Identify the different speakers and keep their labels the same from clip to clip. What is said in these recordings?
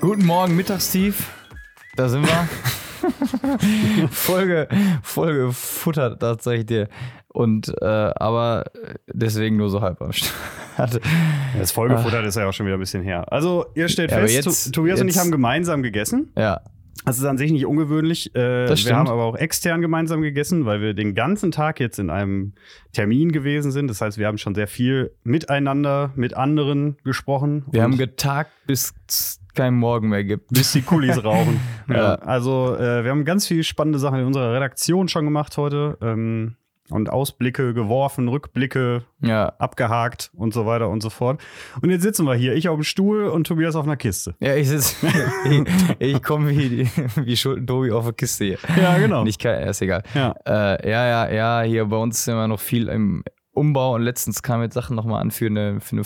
Speaker 1: Guten Morgen, Mittagstief. Da sind wir. Folge, Folge Futter, das sag ich dir. Und äh, aber deswegen nur so halb am Start.
Speaker 2: Das Folgefutter ist ja auch schon wieder ein bisschen her. Also, ihr stellt
Speaker 1: Ja,
Speaker 2: fest,
Speaker 1: jetzt-
Speaker 2: Tobias und ich
Speaker 1: jetzt-
Speaker 2: haben gemeinsam gegessen.
Speaker 1: Ja,
Speaker 2: Das ist an sich nicht ungewöhnlich. Äh, wir
Speaker 1: stimmt.
Speaker 2: haben aber auch extern gemeinsam gegessen, weil wir den ganzen Tag jetzt in einem Termin gewesen sind. Das heißt, wir haben schon sehr viel miteinander, mit anderen gesprochen.
Speaker 1: wir haben getagt, bis keinen Morgen mehr gibt.
Speaker 2: bis die Kulis rauchen. ja.
Speaker 1: Ja.
Speaker 2: Also, äh, wir haben ganz viele spannende Sachen in unserer Redaktion schon gemacht heute. Ähm, und Ausblicke geworfen, Rückblicke
Speaker 1: Ja.
Speaker 2: abgehakt und so weiter und so fort. Und jetzt sitzen wir hier, ich auf dem Stuhl und Tobias auf einer Kiste.
Speaker 1: Ja, ich sitz, ich, ich komme wie, wie Schulden-Tobi auf der Kiste hier.
Speaker 2: Ja, genau.
Speaker 1: Nicht ist egal.
Speaker 2: Ja.
Speaker 1: Äh, ja, ja, ja, hier bei uns ist immer noch viel im Umbau und letztens kamen jetzt Sachen nochmal an für eine, für eine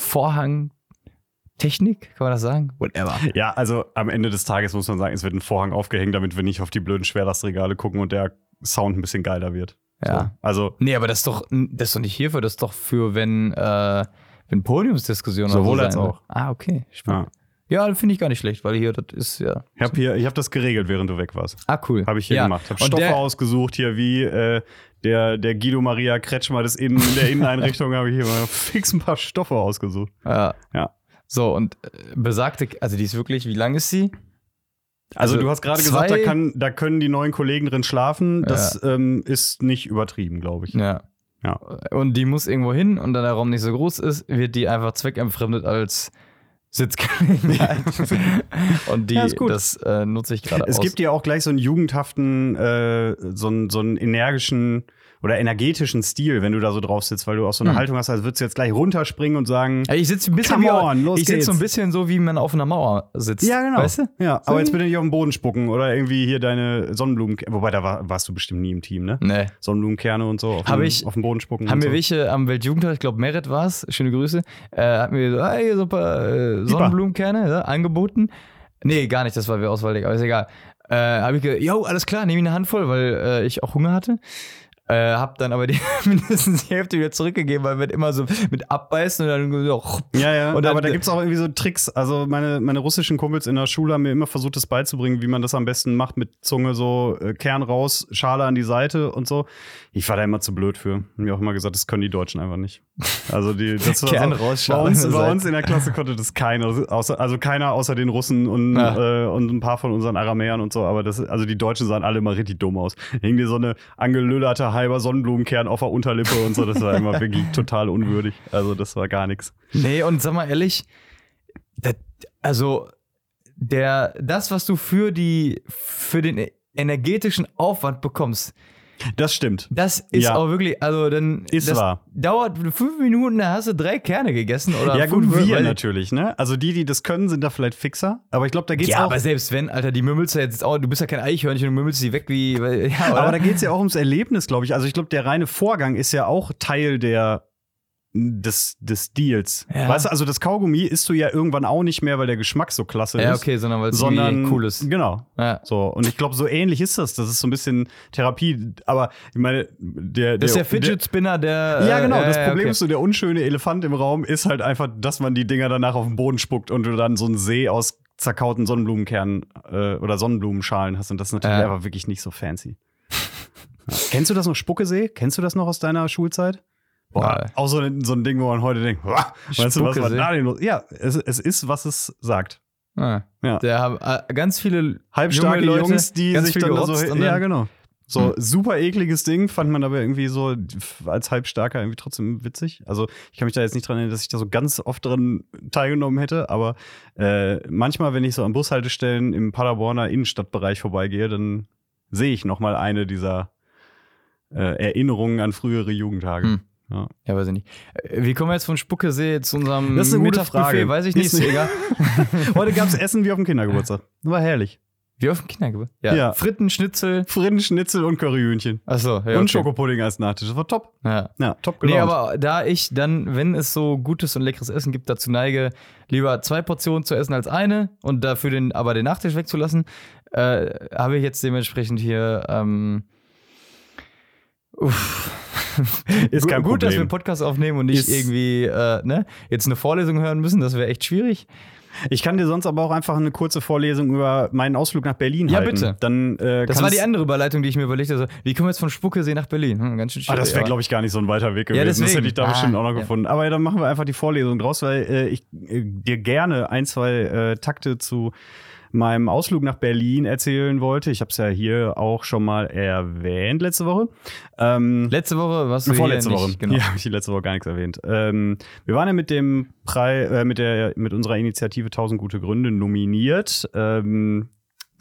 Speaker 1: Vorhangtechnik, kann man das sagen? Whatever.
Speaker 2: Ja, also am Ende des Tages muss man sagen, es wird ein Vorhang aufgehängt, damit wir nicht auf die blöden Schwerlastregale gucken und der Sound ein bisschen geiler wird.
Speaker 1: Ja.
Speaker 2: So. Also
Speaker 1: Nee, aber das ist doch, das ist doch nicht hierfür, das ist doch für, wenn, äh, wenn Podiumsdiskussionen oder
Speaker 2: Sowohl
Speaker 1: so
Speaker 2: als
Speaker 1: sein.
Speaker 2: auch.
Speaker 1: Ah, okay.
Speaker 2: ja.
Speaker 1: Spannend. Ja, finde ich gar nicht schlecht, weil hier, das ist ja.
Speaker 2: ich habe hier, ich habe das geregelt, während du weg warst.
Speaker 1: Ah, cool.
Speaker 2: Habe ich hier
Speaker 1: ja.
Speaker 2: gemacht. Habe Stoffe ausgesucht hier wie äh, der, der Guido Maria Kretschmer des Innen, der Inneneinrichtung habe ich hier mal fix ein paar Stoffe ausgesucht.
Speaker 1: Ja.
Speaker 2: Ja.
Speaker 1: So, und äh, besagte, also die ist wirklich, wie lang ist sie?
Speaker 2: Also,
Speaker 1: Also
Speaker 2: du hast gerade gesagt, da, kann, da können die neuen Kollegen drin schlafen. Das ähm, ist nicht übertrieben, glaube ich.
Speaker 1: Ja.
Speaker 2: Ja.
Speaker 1: Und die muss irgendwo hin und da der Raum nicht so groß ist, wird die einfach zweckentfremdet als Sitzgelegenheit. und die,
Speaker 2: Ja,
Speaker 1: das äh, nutze ich gerade
Speaker 2: Es
Speaker 1: aus.
Speaker 2: gibt ja auch gleich so einen jugendhaften, äh, so, einen, so einen energischen oder energetischen Stil, wenn du da so drauf sitzt, weil du auch so eine
Speaker 1: Hm.
Speaker 2: Haltung hast, als würdest du jetzt gleich runterspringen und sagen,
Speaker 1: Ja, ich sitze ein bisschen wie,
Speaker 2: on, los
Speaker 1: ich sitze so ein bisschen so, wie man auf einer Mauer sitzt.
Speaker 2: ja, genau.
Speaker 1: Weißt du?
Speaker 2: Ja,
Speaker 1: So
Speaker 2: aber jetzt bitte nicht auf den Boden spucken oder irgendwie hier deine Sonnenblumen, wobei da war, warst du bestimmt nie im Team, ne?
Speaker 1: Nee.
Speaker 2: Sonnenblumenkerne und so auf,
Speaker 1: Hab
Speaker 2: den,
Speaker 1: ich-
Speaker 2: auf den Boden spucken.
Speaker 1: Haben wir
Speaker 2: so.
Speaker 1: welche am Weltjugendtag, ich glaube Merit war es, schöne Grüße, äh, hat mir so, hey, paar äh, Sonnenblumenkerne ja, angeboten. Nee, gar nicht, das war wir Auswahl, aber ist egal. Äh, habe ich gesagt, yo, alles klar, nehme ich eine Handvoll, weil äh, ich auch Hunger hatte. Äh, hab dann aber die, mindestens die Hälfte wieder zurückgegeben, weil wir immer so mit abbeißen und dann so,
Speaker 2: Ja, ja,
Speaker 1: Und dann-
Speaker 2: aber da gibt es auch irgendwie so Tricks. Also meine, meine russischen Kumpels in der Schule haben mir immer versucht, das beizubringen, wie man das am besten macht, mit Zunge so äh, Kern raus, Schale an die Seite und so. Ich war da immer zu blöd für. Hab mir auch immer gesagt, das können die Deutschen einfach nicht. Also die, das war
Speaker 1: Kern
Speaker 2: so,
Speaker 1: raus,
Speaker 2: bei
Speaker 1: Schale
Speaker 2: uns,
Speaker 1: an der
Speaker 2: bei
Speaker 1: Seite.
Speaker 2: uns in der Klasse konnte das keiner, außer, also keiner außer den Russen und,
Speaker 1: Ja.
Speaker 2: äh, und ein paar von unseren Aramäern und so. Aber das, also die Deutschen sahen alle immer richtig dumm aus. Dir so eine angelüllerte halber Sonnenblumenkern auf der Unterlippe und so. Das war immer wirklich total unwürdig. Also das war gar nichts.
Speaker 1: Nee, und sag mal ehrlich, das, also der, das, was du für die, für den energetischen Aufwand bekommst,
Speaker 2: Das stimmt.
Speaker 1: das ist
Speaker 2: Ja.
Speaker 1: auch wirklich, also dann
Speaker 2: Ist
Speaker 1: das
Speaker 2: wahr.
Speaker 1: dauert fünf Minuten, da hast du drei Kerne gegessen oder
Speaker 2: Ja, gut, wir natürlich, ne? Also die, die das können, sind da vielleicht fixer. Aber ich glaube, da geht's
Speaker 1: Ja,
Speaker 2: auch.
Speaker 1: aber selbst wenn, Alter, die mümmelst du jetzt auch, du bist ja kein Eichhörnchen und mümmelst die weg wie, ja,
Speaker 2: aber da geht's ja auch ums Erlebnis, glaube ich. Also ich glaube, der reine Vorgang ist ja auch Teil der des, des Deals.
Speaker 1: Ja.
Speaker 2: Weißt du, also das Kaugummi isst du ja irgendwann auch nicht mehr, weil der Geschmack so klasse
Speaker 1: ja,
Speaker 2: ist.
Speaker 1: okay, sondern weil es
Speaker 2: Sondern
Speaker 1: cool ist.
Speaker 2: Genau.
Speaker 1: Ja.
Speaker 2: So, und ich glaube, so ähnlich ist das. Das ist so ein bisschen Therapie. Aber ich meine, der.
Speaker 1: Das ist der Fidget Spinner, der.
Speaker 2: Ja, genau.
Speaker 1: äh,
Speaker 2: das
Speaker 1: ja,
Speaker 2: Problem
Speaker 1: okay.
Speaker 2: ist so, der unschöne Elefant im Raum ist halt einfach, dass man die Dinger danach auf den Boden spuckt und du dann so einen See aus zerkauten Sonnenblumenkernen äh, oder Sonnenblumenschalen hast. Und das ist natürlich
Speaker 1: Ja.
Speaker 2: einfach wirklich nicht so fancy. Ja. Kennst du das noch, Spuckesee? Kennst du das noch aus deiner Schulzeit? Boah,
Speaker 1: Ja.
Speaker 2: auch so ein, so ein Ding, wo man heute denkt, boah, weißt du, was war da denn los? Ja, es, es ist, was es sagt.
Speaker 1: Ah,
Speaker 2: Ja.
Speaker 1: Der haben äh, ganz viele
Speaker 2: Halbstarke
Speaker 1: junge Leute,
Speaker 2: Jungs, die sich dann da so.
Speaker 1: und
Speaker 2: Ja,
Speaker 1: dann-
Speaker 2: genau. So
Speaker 1: Hm.
Speaker 2: super ekliges Ding, fand man aber irgendwie so als Halbstarker irgendwie trotzdem witzig. Also ich kann mich da jetzt nicht dran erinnern, dass ich da so ganz oft dran teilgenommen hätte, aber äh, manchmal, wenn ich so an Bushaltestellen im Paderborner Innenstadtbereich vorbeigehe, dann sehe ich noch mal eine dieser äh, Erinnerungen an frühere Jugendtage.
Speaker 1: Hm.
Speaker 2: Ja.
Speaker 1: Ja, weiß ich nicht. Äh, Wie kommen wir jetzt von Spuckesee zu unserem
Speaker 2: Das ist eine
Speaker 1: Mittagsbuffet? Weiß ich nicht,
Speaker 2: Ist-
Speaker 1: egal.
Speaker 2: Heute gab es Essen wie auf dem Kindergeburtstag. War herrlich.
Speaker 1: Wie auf dem Kindergeburtstag?
Speaker 2: Ja. Ja.
Speaker 1: Fritten, Schnitzel.
Speaker 2: Fritten, Schnitzel und Curryhühnchen.
Speaker 1: Achso, ja.
Speaker 2: und
Speaker 1: okay.
Speaker 2: Schokopudding als Nachtisch. Das war top.
Speaker 1: Ja.
Speaker 2: Ja, top
Speaker 1: Nee,
Speaker 2: gelaunt.
Speaker 1: aber da ich dann, wenn es so gutes und leckeres Essen gibt, dazu neige, lieber zwei Portionen zu essen als eine und dafür den, aber den Nachtisch wegzulassen, äh, habe ich jetzt dementsprechend hier. Ähm, uff.
Speaker 2: Ist kein
Speaker 1: gut, gut, dass wir
Speaker 2: Problem.
Speaker 1: einen Podcast aufnehmen und nicht
Speaker 2: Ist-
Speaker 1: irgendwie äh, ne, jetzt eine Vorlesung hören müssen. Das wäre echt schwierig.
Speaker 2: Ich kann dir sonst aber auch einfach eine kurze Vorlesung über meinen Ausflug nach Berlin
Speaker 1: Ja,
Speaker 2: halten.
Speaker 1: bitte.
Speaker 2: Dann, äh,
Speaker 1: Das war die andere Überleitung, die ich mir überlegt habe. Wie kommen wir jetzt von Spuckesee nach Berlin? Hm, ganz schön
Speaker 2: Ah,
Speaker 1: schwierig.
Speaker 2: das wäre, glaube ich, gar nicht so ein weiter Weg
Speaker 1: Ja,
Speaker 2: gewesen. das
Speaker 1: deswegen.
Speaker 2: hätte ich da
Speaker 1: Ah,
Speaker 2: bestimmt auch noch
Speaker 1: ja.
Speaker 2: gefunden. Aber dann machen wir einfach die Vorlesung draus, weil äh, ich äh, dir gerne ein, zwei äh, Takte zu meinem Ausflug nach Berlin erzählen wollte. Ich habe es ja hier auch schon mal erwähnt letzte Woche. Ähm,
Speaker 1: Letzte Woche du
Speaker 2: Vorletzte Woche.
Speaker 1: nicht. Genau.
Speaker 2: Hier habe ich die letzte Woche gar nichts erwähnt. Ähm, wir waren ja mit dem Prei äh, mit der mit unserer Initiative 1000 gute Gründe nominiert. Ähm,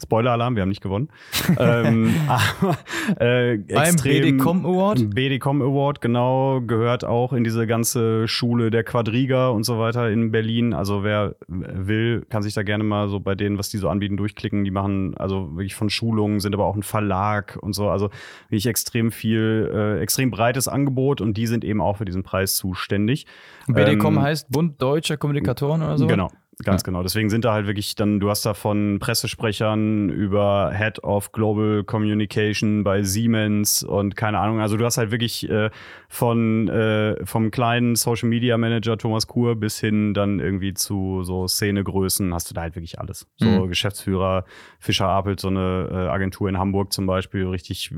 Speaker 2: Spoiler-Alarm, wir haben nicht gewonnen. ähm, aber, äh,
Speaker 1: Beim BDCom Award?
Speaker 2: BDCom Award, genau, gehört auch in diese ganze Schule der Quadriga und so weiter in Berlin. Also wer will, kann sich da gerne mal so bei denen, was die so anbieten, durchklicken. Die machen also wirklich von Schulungen, sind aber auch ein Verlag und so. Also wirklich extrem viel, äh, extrem breites Angebot und die sind eben auch für diesen Preis zuständig.
Speaker 1: BDCom
Speaker 2: Ähm,
Speaker 1: heißt Bund Deutscher Kommunikatoren oder so?
Speaker 2: Genau. Ganz
Speaker 1: Ja.
Speaker 2: genau. Deswegen sind da halt wirklich dann, du hast da von Pressesprechern über Head of Global Communication bei Siemens und keine Ahnung. Also du hast halt wirklich äh, von äh, vom kleinen Social Media Manager Thomas Kur bis hin dann irgendwie zu so Szenegrößen hast du da halt wirklich alles. So
Speaker 1: Mhm.
Speaker 2: Geschäftsführer Fischer Apelt, so eine äh, Agentur in Hamburg zum Beispiel, richtig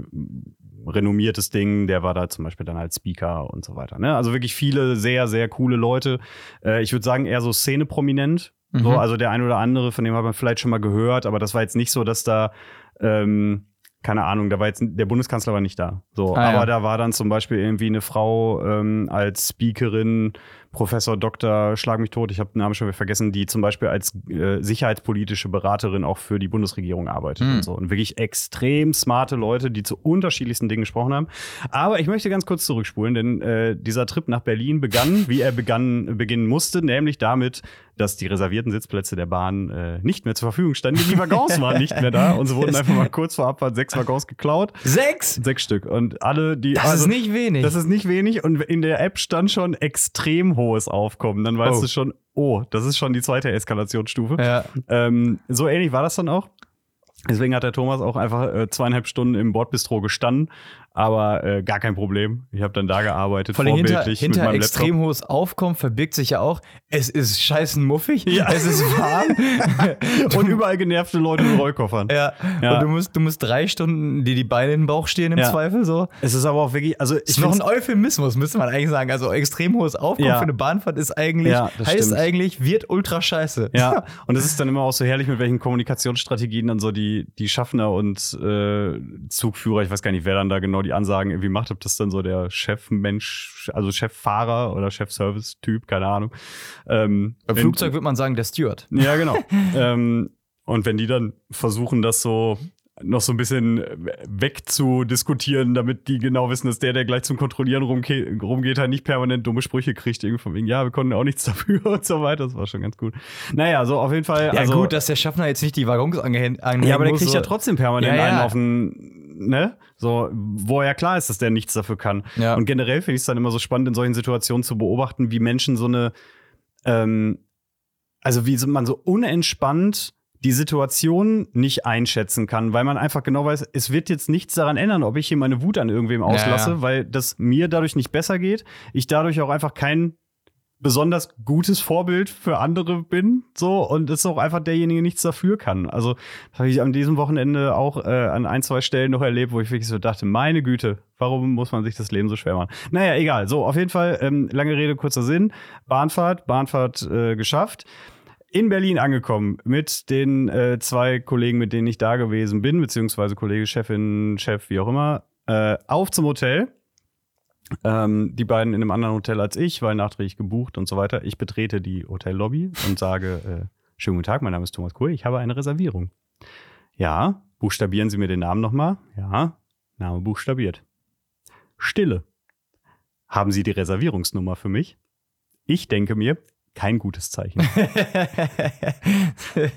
Speaker 2: renommiertes Ding, der war da zum Beispiel dann als Speaker und so weiter. Ne? Also wirklich viele sehr, sehr coole Leute. Äh, ich würde sagen, eher so Szene-prominent. So,
Speaker 1: Mhm.
Speaker 2: also der ein oder andere, von dem hat man vielleicht schon mal gehört, aber das war jetzt nicht so, dass da, ähm, keine Ahnung, da war jetzt, der Bundeskanzler war nicht da. So,
Speaker 1: Ah,
Speaker 2: aber
Speaker 1: ja.
Speaker 2: da war dann zum Beispiel irgendwie eine Frau ähm, als Speakerin, Professor Dr. Schlag mich tot, ich habe den Namen schon wieder vergessen, die zum Beispiel als äh, sicherheitspolitische Beraterin auch für die Bundesregierung arbeitet
Speaker 1: Mhm.
Speaker 2: und so. Und wirklich extrem smarte Leute, die zu unterschiedlichsten Dingen gesprochen haben. Aber ich möchte ganz kurz zurückspulen, denn äh, dieser Trip nach Berlin begann, wie er begann, beginnen musste, nämlich damit, dass die reservierten Sitzplätze der Bahn äh, nicht mehr zur Verfügung standen. Die Waggons waren nicht mehr da und so wurden einfach mal kurz vor Abfahrt sechs Waggons geklaut.
Speaker 1: Sechs?
Speaker 2: Sechs Stück. Und alle, die.
Speaker 1: Das
Speaker 2: also,
Speaker 1: ist nicht wenig.
Speaker 2: Das ist nicht wenig. Und in der App stand schon extrem hohes Aufkommen. Dann weißt
Speaker 1: Oh.
Speaker 2: du schon, oh, das ist schon die zweite Eskalationsstufe.
Speaker 1: ja.
Speaker 2: Ähm, so ähnlich war das dann auch. Deswegen hat der Thomas auch einfach äh, zweieinhalb Stunden im Bordbistro gestanden, aber äh, gar kein Problem. Ich habe dann da gearbeitet,
Speaker 1: Vor allem hinter,
Speaker 2: vorbildlich
Speaker 1: hinter
Speaker 2: mit meinem
Speaker 1: extrem
Speaker 2: Laptop.
Speaker 1: hohes Aufkommen verbirgt sich ja auch, es ist scheißen muffig,
Speaker 2: Ja.
Speaker 1: es ist warm.
Speaker 2: Und überall genervte Leute mit Rollkoffern.
Speaker 1: ja.
Speaker 2: Ja.
Speaker 1: Und du musst, du musst drei Stunden dir die Beine in den Bauch stehen im
Speaker 2: Ja.
Speaker 1: Zweifel so.
Speaker 2: Es ist aber auch wirklich, also ich
Speaker 1: ist noch ein Euphemismus, müsste man eigentlich sagen. Also extrem hohes Aufkommen für eine Bahnfahrt ist eigentlich, heißt
Speaker 2: stimmt.
Speaker 1: eigentlich, wird ultra scheiße.
Speaker 2: Ja, und es ist dann immer auch so herrlich, mit welchen Kommunikationsstrategien dann so die, die Schaffner und äh, Zugführer, ich weiß gar nicht, wer dann da genau die Ansagen irgendwie macht, ob das dann so der Chefmensch, also Cheffahrer oder Chefservice-Typ, keine Ahnung. Ähm,
Speaker 1: Beim
Speaker 2: wenn-
Speaker 1: Flugzeug wird man sagen, der Steward.
Speaker 2: Ja, genau. ähm, und wenn die dann versuchen, das so noch so ein bisschen wegzudiskutieren, damit die genau wissen, dass der, der gleich zum Kontrollieren rumge rumgeht, halt nicht permanent dumme Sprüche kriegt, irgendwie von wegen, ja, wir konnten auch nichts dafür und so weiter. Das war schon ganz gut. Naja, so auf jeden Fall.
Speaker 1: Ja,
Speaker 2: also,
Speaker 1: gut, dass der Schaffner jetzt nicht die Waggons angehängt
Speaker 2: ja, aber der kriegt
Speaker 1: so.
Speaker 2: ja trotzdem permanent
Speaker 1: Ja, ja.
Speaker 2: einen auf den, ne? So, wo ja klar ist, dass der nichts dafür kann.
Speaker 1: Ja.
Speaker 2: Und generell finde ich es dann immer so spannend, in solchen Situationen zu beobachten, wie Menschen so eine, ähm, also wie man so unentspannt die Situation nicht einschätzen kann, weil man einfach genau weiß, es wird jetzt nichts daran ändern, ob ich hier meine Wut an irgendwem auslasse,
Speaker 1: ja.
Speaker 2: weil das mir dadurch nicht besser geht, ich dadurch auch einfach kein besonders gutes Vorbild für andere bin, so und es auch einfach derjenige nichts dafür kann. Also habe ich an diesem Wochenende auch äh, an ein, zwei Stellen noch erlebt, wo ich wirklich so dachte, meine Güte, warum muss man sich das Leben so schwer machen? Naja, egal. So, auf jeden Fall, ähm, lange Rede, kurzer Sinn. Bahnfahrt, Bahnfahrt äh, geschafft. In Berlin angekommen mit den äh, zwei Kollegen, mit denen ich da gewesen bin, beziehungsweise Kollege, Chefin, Chef, wie auch immer, äh, auf zum Hotel. Ähm, die beiden in einem anderen Hotel als ich, weil nachträglich gebucht und so weiter. Ich betrete die Hotellobby und sage, äh, schönen guten Tag, mein Name ist Thomas Kohl, ich habe eine Reservierung. Ja, buchstabieren Sie mir den Namen nochmal. Ja, Name buchstabiert. Stille. Haben Sie die Reservierungsnummer für mich? Ich denke mir, kein gutes Zeichen.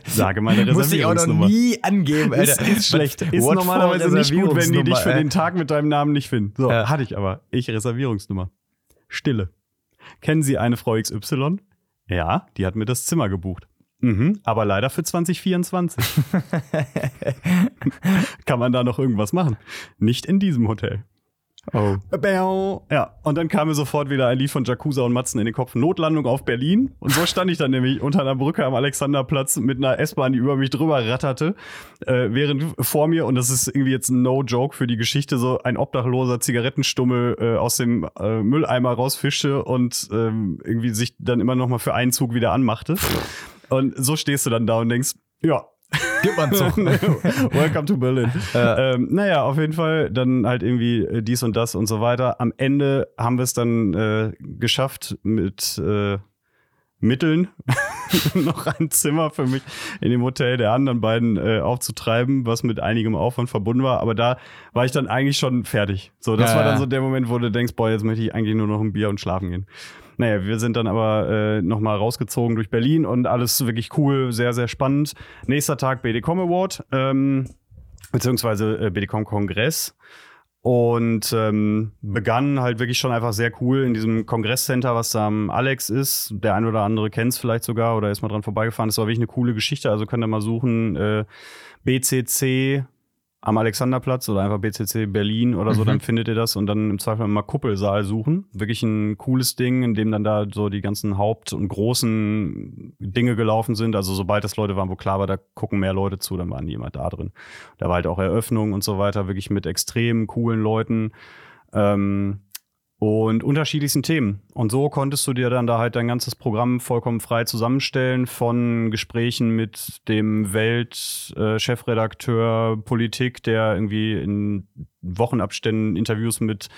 Speaker 2: Sage meine Reservierungsnummer.
Speaker 1: Muss ich auch noch nie angeben,
Speaker 2: Alter. Ist, ist schlecht. Ist What normalerweise nicht gut, wenn die dich für den Tag mit deinem Namen nicht finden. So, ja. hatte ich aber. Ich Reservierungsnummer. Stille. Kennen Sie eine Frau XY? Ja, die hat mir das Zimmer gebucht. Mhm, aber leider für 2024. Kann man da noch irgendwas machen? Nicht in diesem Hotel. Oh. Ja, und dann kam mir sofort wieder ein Lied von Jakuza und Matzen in den Kopf. Notlandung auf Berlin. Und so stand ich dann nämlich unter einer Brücke am Alexanderplatz mit einer S-Bahn, die über mich drüber ratterte, äh, während vor mir, und das ist irgendwie jetzt ein No-Joke für die Geschichte, so ein obdachloser Zigarettenstummel äh, aus dem äh, Mülleimer rausfischte und ähm, irgendwie sich dann immer noch mal für einen Zug wieder anmachte. Und so stehst du dann da und denkst, ja,
Speaker 1: Gib man zu.
Speaker 2: Welcome to Berlin. Ja. Ähm, naja, auf jeden Fall dann halt irgendwie äh, dies und das und so weiter. Am Ende haben wir es dann äh, geschafft mit äh, Mitteln noch ein Zimmer für mich in dem Hotel der anderen beiden äh, aufzutreiben, was mit einigem Aufwand verbunden war. Aber da war ich dann eigentlich schon fertig. So, das ja, war dann so der Moment, wo du denkst, boah, jetzt möchte ich eigentlich nur noch ein Bier und schlafen gehen. Naja, wir sind dann aber äh, nochmal rausgezogen durch Berlin und alles wirklich cool, sehr, sehr spannend. Nächster Tag BDCom Award, ähm, beziehungsweise äh, BDCom Kongress. Und ähm, begann halt wirklich schon einfach sehr cool in diesem Kongresscenter, was da am Alex ist. Der ein oder andere kennt es vielleicht sogar oder ist mal dran vorbeigefahren. Das war wirklich eine coole Geschichte. Also könnt ihr mal suchen. Äh, BCC am Alexanderplatz oder einfach BCC Berlin oder so, mhm. dann findet ihr das und dann im Zweifel mal Kuppelsaal suchen. Wirklich ein cooles Ding, in dem dann da so die ganzen Haupt- und großen Dinge gelaufen sind. Also sobald das Leute waren, wo klar war, da gucken mehr Leute zu, dann waren die immer da drin. Da war halt auch Eröffnung und so weiter, wirklich mit extrem coolen Leuten. Ähm, und unterschiedlichsten Themen. Und so konntest du dir dann da halt dein ganzes Programm vollkommen frei zusammenstellen von Gesprächen mit dem Weltchefredakteur äh, Politik, der irgendwie in Wochenabständen Interviews mit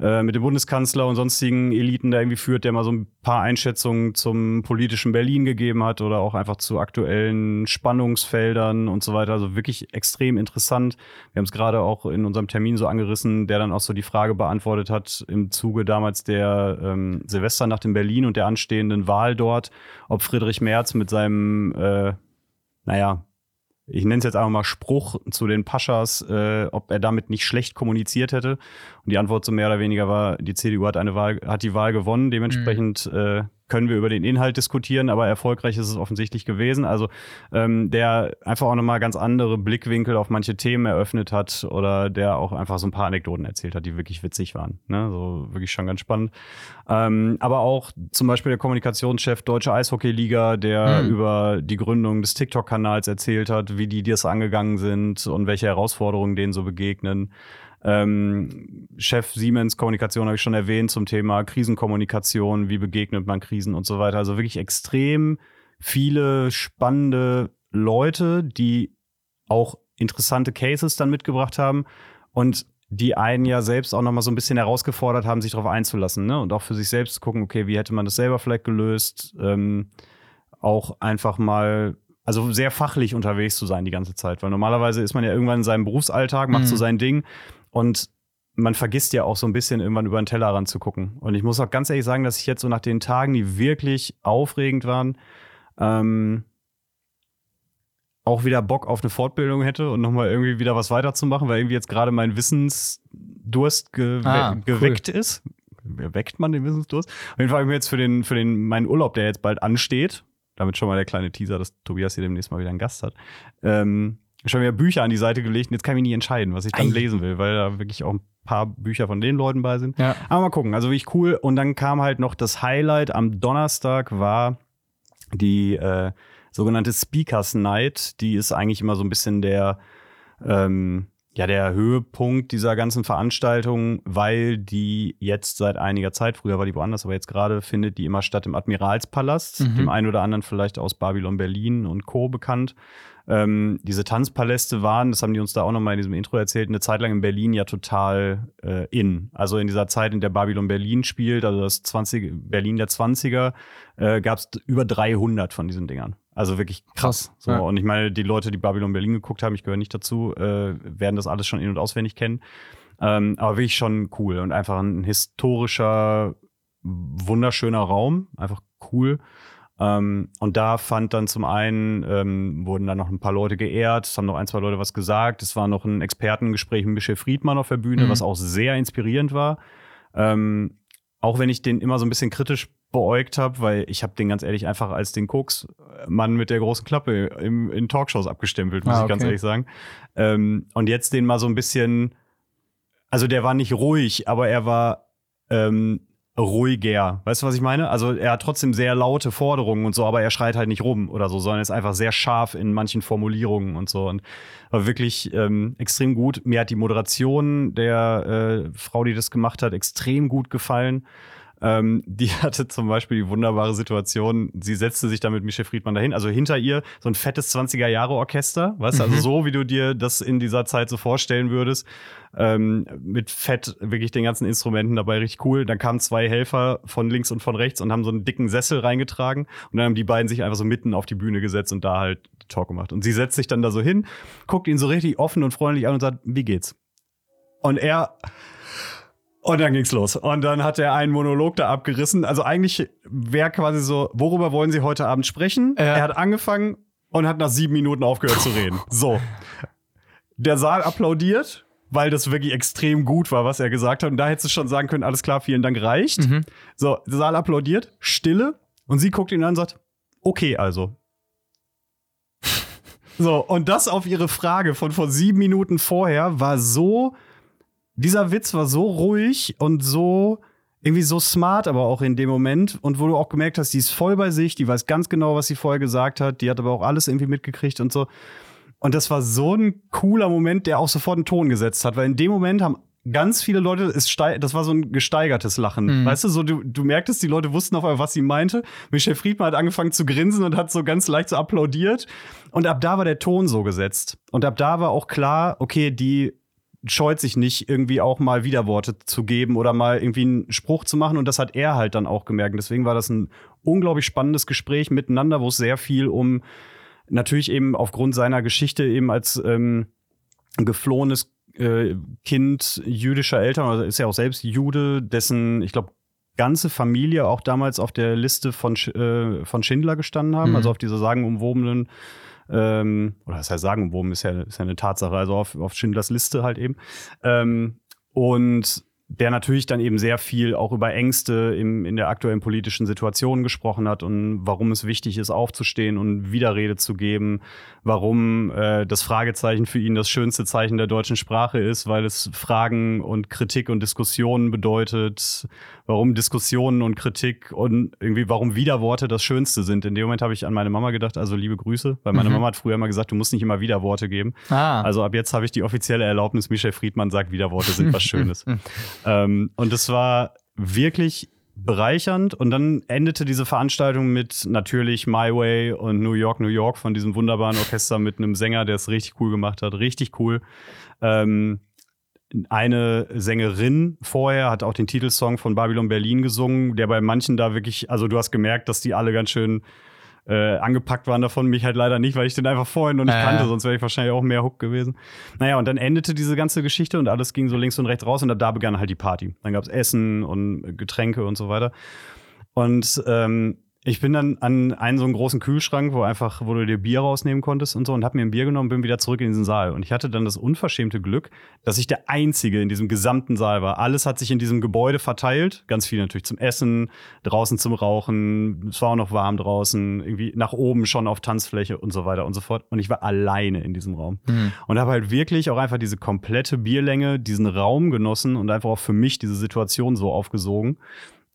Speaker 2: äh, mit dem Bundeskanzler und sonstigen Eliten da irgendwie führt, der mal so ein paar Einschätzungen zum politischen Berlin gegeben hat oder auch einfach zu aktuellen Spannungsfeldern und so weiter. Also wirklich extrem interessant. Wir haben es gerade auch in unserem Termin so angerissen, der dann auch so die Frage beantwortet hat im Zuge damals der ähm, Silvesternacht in Berlin und der anstehenden Wahl dort, ob Friedrich Merz mit seinem, äh, naja, ich nenne es jetzt einfach mal Spruch zu den Paschas, äh, ob er damit nicht schlecht kommuniziert hätte. Und die Antwort so mehr oder weniger war, die CDU hat eine Wahl, hat die Wahl gewonnen. Dementsprechend mhm. äh, können wir über den Inhalt diskutieren, aber erfolgreich ist es offensichtlich gewesen. Also ähm, der einfach auch nochmal ganz andere Blickwinkel auf manche Themen eröffnet hat oder der auch einfach so ein paar Anekdoten erzählt hat, die wirklich witzig waren. Ne? So wirklich schon ganz spannend. Ähm, aber auch zum Beispiel der Kommunikationschef Deutsche Eishockeyliga, der mhm. über die Gründung des TikTok-Kanals erzählt hat, wie die das angegangen sind und welche Herausforderungen denen so begegnen. Ähm, Chef Siemens Kommunikation habe ich schon erwähnt zum Thema Krisenkommunikation, wie begegnet man Krisen und so weiter. Also wirklich extrem viele spannende Leute, die auch interessante Cases dann mitgebracht haben und die einen ja selbst auch nochmal so ein bisschen herausgefordert haben, sich darauf einzulassen ne? und auch für sich selbst zu gucken, okay, wie hätte man das selber vielleicht gelöst? Ähm, auch einfach mal also sehr fachlich unterwegs zu sein die ganze Zeit, weil normalerweise ist man ja irgendwann in seinem Berufsalltag, macht mhm. so sein Ding und man vergisst ja auch so ein bisschen irgendwann über den Tellerrand zu gucken. Und ich muss auch ganz ehrlich sagen, dass ich jetzt so nach den Tagen, die wirklich aufregend waren, ähm, auch wieder Bock auf eine Fortbildung hätte und nochmal irgendwie wieder was weiterzumachen, weil irgendwie jetzt gerade mein Wissensdurst gewe ah, geweckt cool. ist. Weckt man den Wissensdurst? Auf jeden Fall habe ich mir jetzt für den, für den, meinen Urlaub, der jetzt bald ansteht, damit schon mal der kleine Teaser, dass Tobias hier demnächst mal wieder einen Gast hat, ähm, schon wieder Bücher an die Seite gelegt und jetzt kann ich mich nie entscheiden, was ich dann lesen will, weil da wirklich auch ein paar Bücher von den Leuten bei sind. Ja. Aber mal gucken, also wirklich cool. Und dann kam halt noch das Highlight am Donnerstag war die äh, sogenannte Speakers Night. Die ist eigentlich immer so ein bisschen der ähm, ja, der Höhepunkt dieser ganzen Veranstaltung, weil die jetzt seit einiger Zeit, früher war die woanders, aber jetzt gerade findet die immer statt im Admiralspalast, mhm. dem einen oder anderen vielleicht aus Babylon Berlin und Co. bekannt. Ähm, diese Tanzpaläste waren, das haben die uns da auch nochmal in diesem Intro erzählt, eine Zeit lang in Berlin ja total äh, in. Also in dieser Zeit, in der Babylon Berlin spielt, also das 20, Berlin der 20er, äh, gab es über 300 von diesen Dingern. Also wirklich krass. So. Ja. Und ich meine, die Leute, die Babylon Berlin geguckt haben, ich gehöre nicht dazu, äh, werden das alles schon in- und auswendig kennen. Ähm, aber wirklich schon cool und einfach ein historischer, wunderschöner Raum. Einfach cool. Ähm, und da fand dann zum einen, ähm, wurden dann noch ein paar Leute geehrt, es haben noch ein, zwei Leute was gesagt. Es war noch ein Expertengespräch mit Michel Friedmann auf der Bühne, mhm. was auch sehr inspirierend war. Ähm, auch wenn ich den immer so ein bisschen kritisch beäugt habe, weil ich habe den ganz ehrlich einfach als den Koks-Mann mit der großen Klappe im, in Talkshows abgestempelt, muss ah, okay. ich ganz ehrlich sagen. Ähm, und jetzt den mal so ein bisschen, also der war nicht ruhig, aber er war ähm, ruhiger. Weißt du, was ich meine? Also er hat trotzdem sehr laute Forderungen und so, aber er schreit halt nicht rum oder so, sondern ist einfach sehr scharf in manchen Formulierungen und so. Und war wirklich ähm, extrem gut. Mir hat die Moderation der äh, Frau, die das gemacht hat, extrem gut gefallen. Ähm, die hatte zum Beispiel die wunderbare Situation, sie setzte sich da mit Michel Friedmann dahin, also hinter ihr so ein fettes 20er-Jahre-Orchester, weißt du, also mhm. so, wie du dir das in dieser Zeit so vorstellen würdest, ähm, mit Fett, wirklich den ganzen Instrumenten dabei, richtig cool. Dann kamen zwei Helfer von links und von rechts und haben so einen dicken Sessel reingetragen und dann haben die beiden sich einfach so mitten auf die Bühne gesetzt und da halt Talk gemacht. Und sie setzt sich dann da so hin, guckt ihn so richtig offen und freundlich an und sagt, wie geht's? Und er und dann ging's los. Und dann hat er einen Monolog da abgerissen. Also eigentlich wäre quasi so, worüber wollen Sie heute Abend sprechen? Ja. Er hat angefangen und hat nach sieben Minuten aufgehört zu reden. So. Der Saal applaudiert, weil das wirklich extrem gut war, was er gesagt hat. Und da hättest du schon sagen können, alles klar, vielen Dank, reicht. Mhm. So, der Saal applaudiert, Stille. Und sie guckt ihn an und sagt, okay, also. so, und das auf ihre Frage von vor sieben Minuten vorher war so dieser Witz war so ruhig und so irgendwie so smart, aber auch in dem Moment. Und wo du auch gemerkt hast, die ist voll bei sich, die weiß ganz genau, was sie vorher gesagt hat, die hat aber auch alles irgendwie mitgekriegt und so. Und das war so ein cooler Moment, der auch sofort einen Ton gesetzt hat, weil in dem Moment haben ganz viele Leute, das war so ein gesteigertes Lachen. Mhm. Weißt du, so du, du merktest, die Leute wussten auf einmal, was sie meinte. Michel Friedmann hat angefangen zu grinsen und hat so ganz leicht so applaudiert. Und ab da war der Ton so gesetzt. Und ab da war auch klar, okay, die scheut sich nicht, irgendwie auch mal Widerworte zu geben oder mal irgendwie einen Spruch zu machen. Und das hat er halt dann auch gemerkt. deswegen war das ein unglaublich spannendes Gespräch miteinander, wo es sehr viel um natürlich eben aufgrund seiner Geschichte eben als ähm, geflohenes äh, Kind jüdischer Eltern, also ist ja auch selbst Jude, dessen, ich glaube, ganze Familie auch damals auf der Liste von, äh, von Schindler gestanden haben, mhm. also auf dieser sagenumwobenen ähm, oder das heißt sagenumwoben, ist ja, ist ja eine Tatsache, also auf, auf Schindlers Liste halt eben. Ähm, und der natürlich dann eben sehr viel auch über Ängste im, in der aktuellen politischen Situation gesprochen hat und warum es wichtig ist, aufzustehen und Widerrede zu geben, warum äh, das Fragezeichen für ihn das schönste Zeichen der deutschen Sprache ist, weil es Fragen und Kritik und Diskussionen bedeutet, warum Diskussionen und Kritik und irgendwie warum Widerworte das Schönste sind. In dem Moment habe ich an meine Mama gedacht, also liebe Grüße, weil meine mhm. Mama hat früher immer gesagt, du musst nicht immer Widerworte geben. Ah. Also ab jetzt habe ich die offizielle Erlaubnis, Michel Friedmann sagt, Widerworte sind was Schönes. ähm, und es war wirklich bereichernd. Und dann endete diese Veranstaltung mit natürlich My Way und New York, New York von diesem wunderbaren Orchester mit einem Sänger, der es richtig cool gemacht hat. Richtig cool. Ähm, eine Sängerin vorher hat auch den Titelsong von Babylon Berlin gesungen, der bei manchen da wirklich, also du hast gemerkt, dass die alle ganz schön äh, angepackt waren davon, mich halt leider nicht, weil ich den einfach vorher noch nicht äh. kannte, sonst wäre ich wahrscheinlich auch mehr Hook gewesen. Naja, und dann endete diese ganze Geschichte und alles ging so links und rechts raus und da begann halt die Party. Dann gab es Essen und Getränke und so weiter. Und ähm, ich bin dann an einen so einen großen Kühlschrank, wo einfach, wo du dir Bier rausnehmen konntest und so und hab mir ein Bier genommen, bin wieder zurück in diesen Saal. Und ich hatte dann das unverschämte Glück, dass ich der Einzige in diesem gesamten Saal war. Alles hat sich in diesem Gebäude verteilt. Ganz viel natürlich zum Essen, draußen zum Rauchen. Es war auch noch warm draußen, irgendwie nach oben schon auf Tanzfläche und so weiter und so fort. Und ich war alleine in diesem Raum. Mhm. Und habe halt wirklich auch einfach diese komplette Bierlänge, diesen Raum genossen und einfach auch für mich diese Situation so aufgesogen.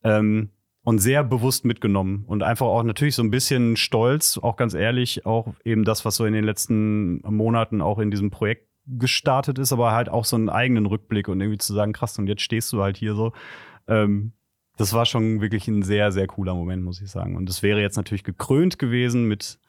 Speaker 2: Ähm, und sehr bewusst mitgenommen und einfach auch natürlich so ein bisschen stolz, auch ganz ehrlich, auch eben das, was so in den letzten Monaten auch in diesem Projekt gestartet ist, aber halt auch so einen eigenen Rückblick und irgendwie zu sagen, krass, und jetzt stehst du halt hier so. Ähm, das war schon wirklich ein sehr, sehr cooler Moment, muss ich sagen. Und es wäre jetzt natürlich gekrönt gewesen mit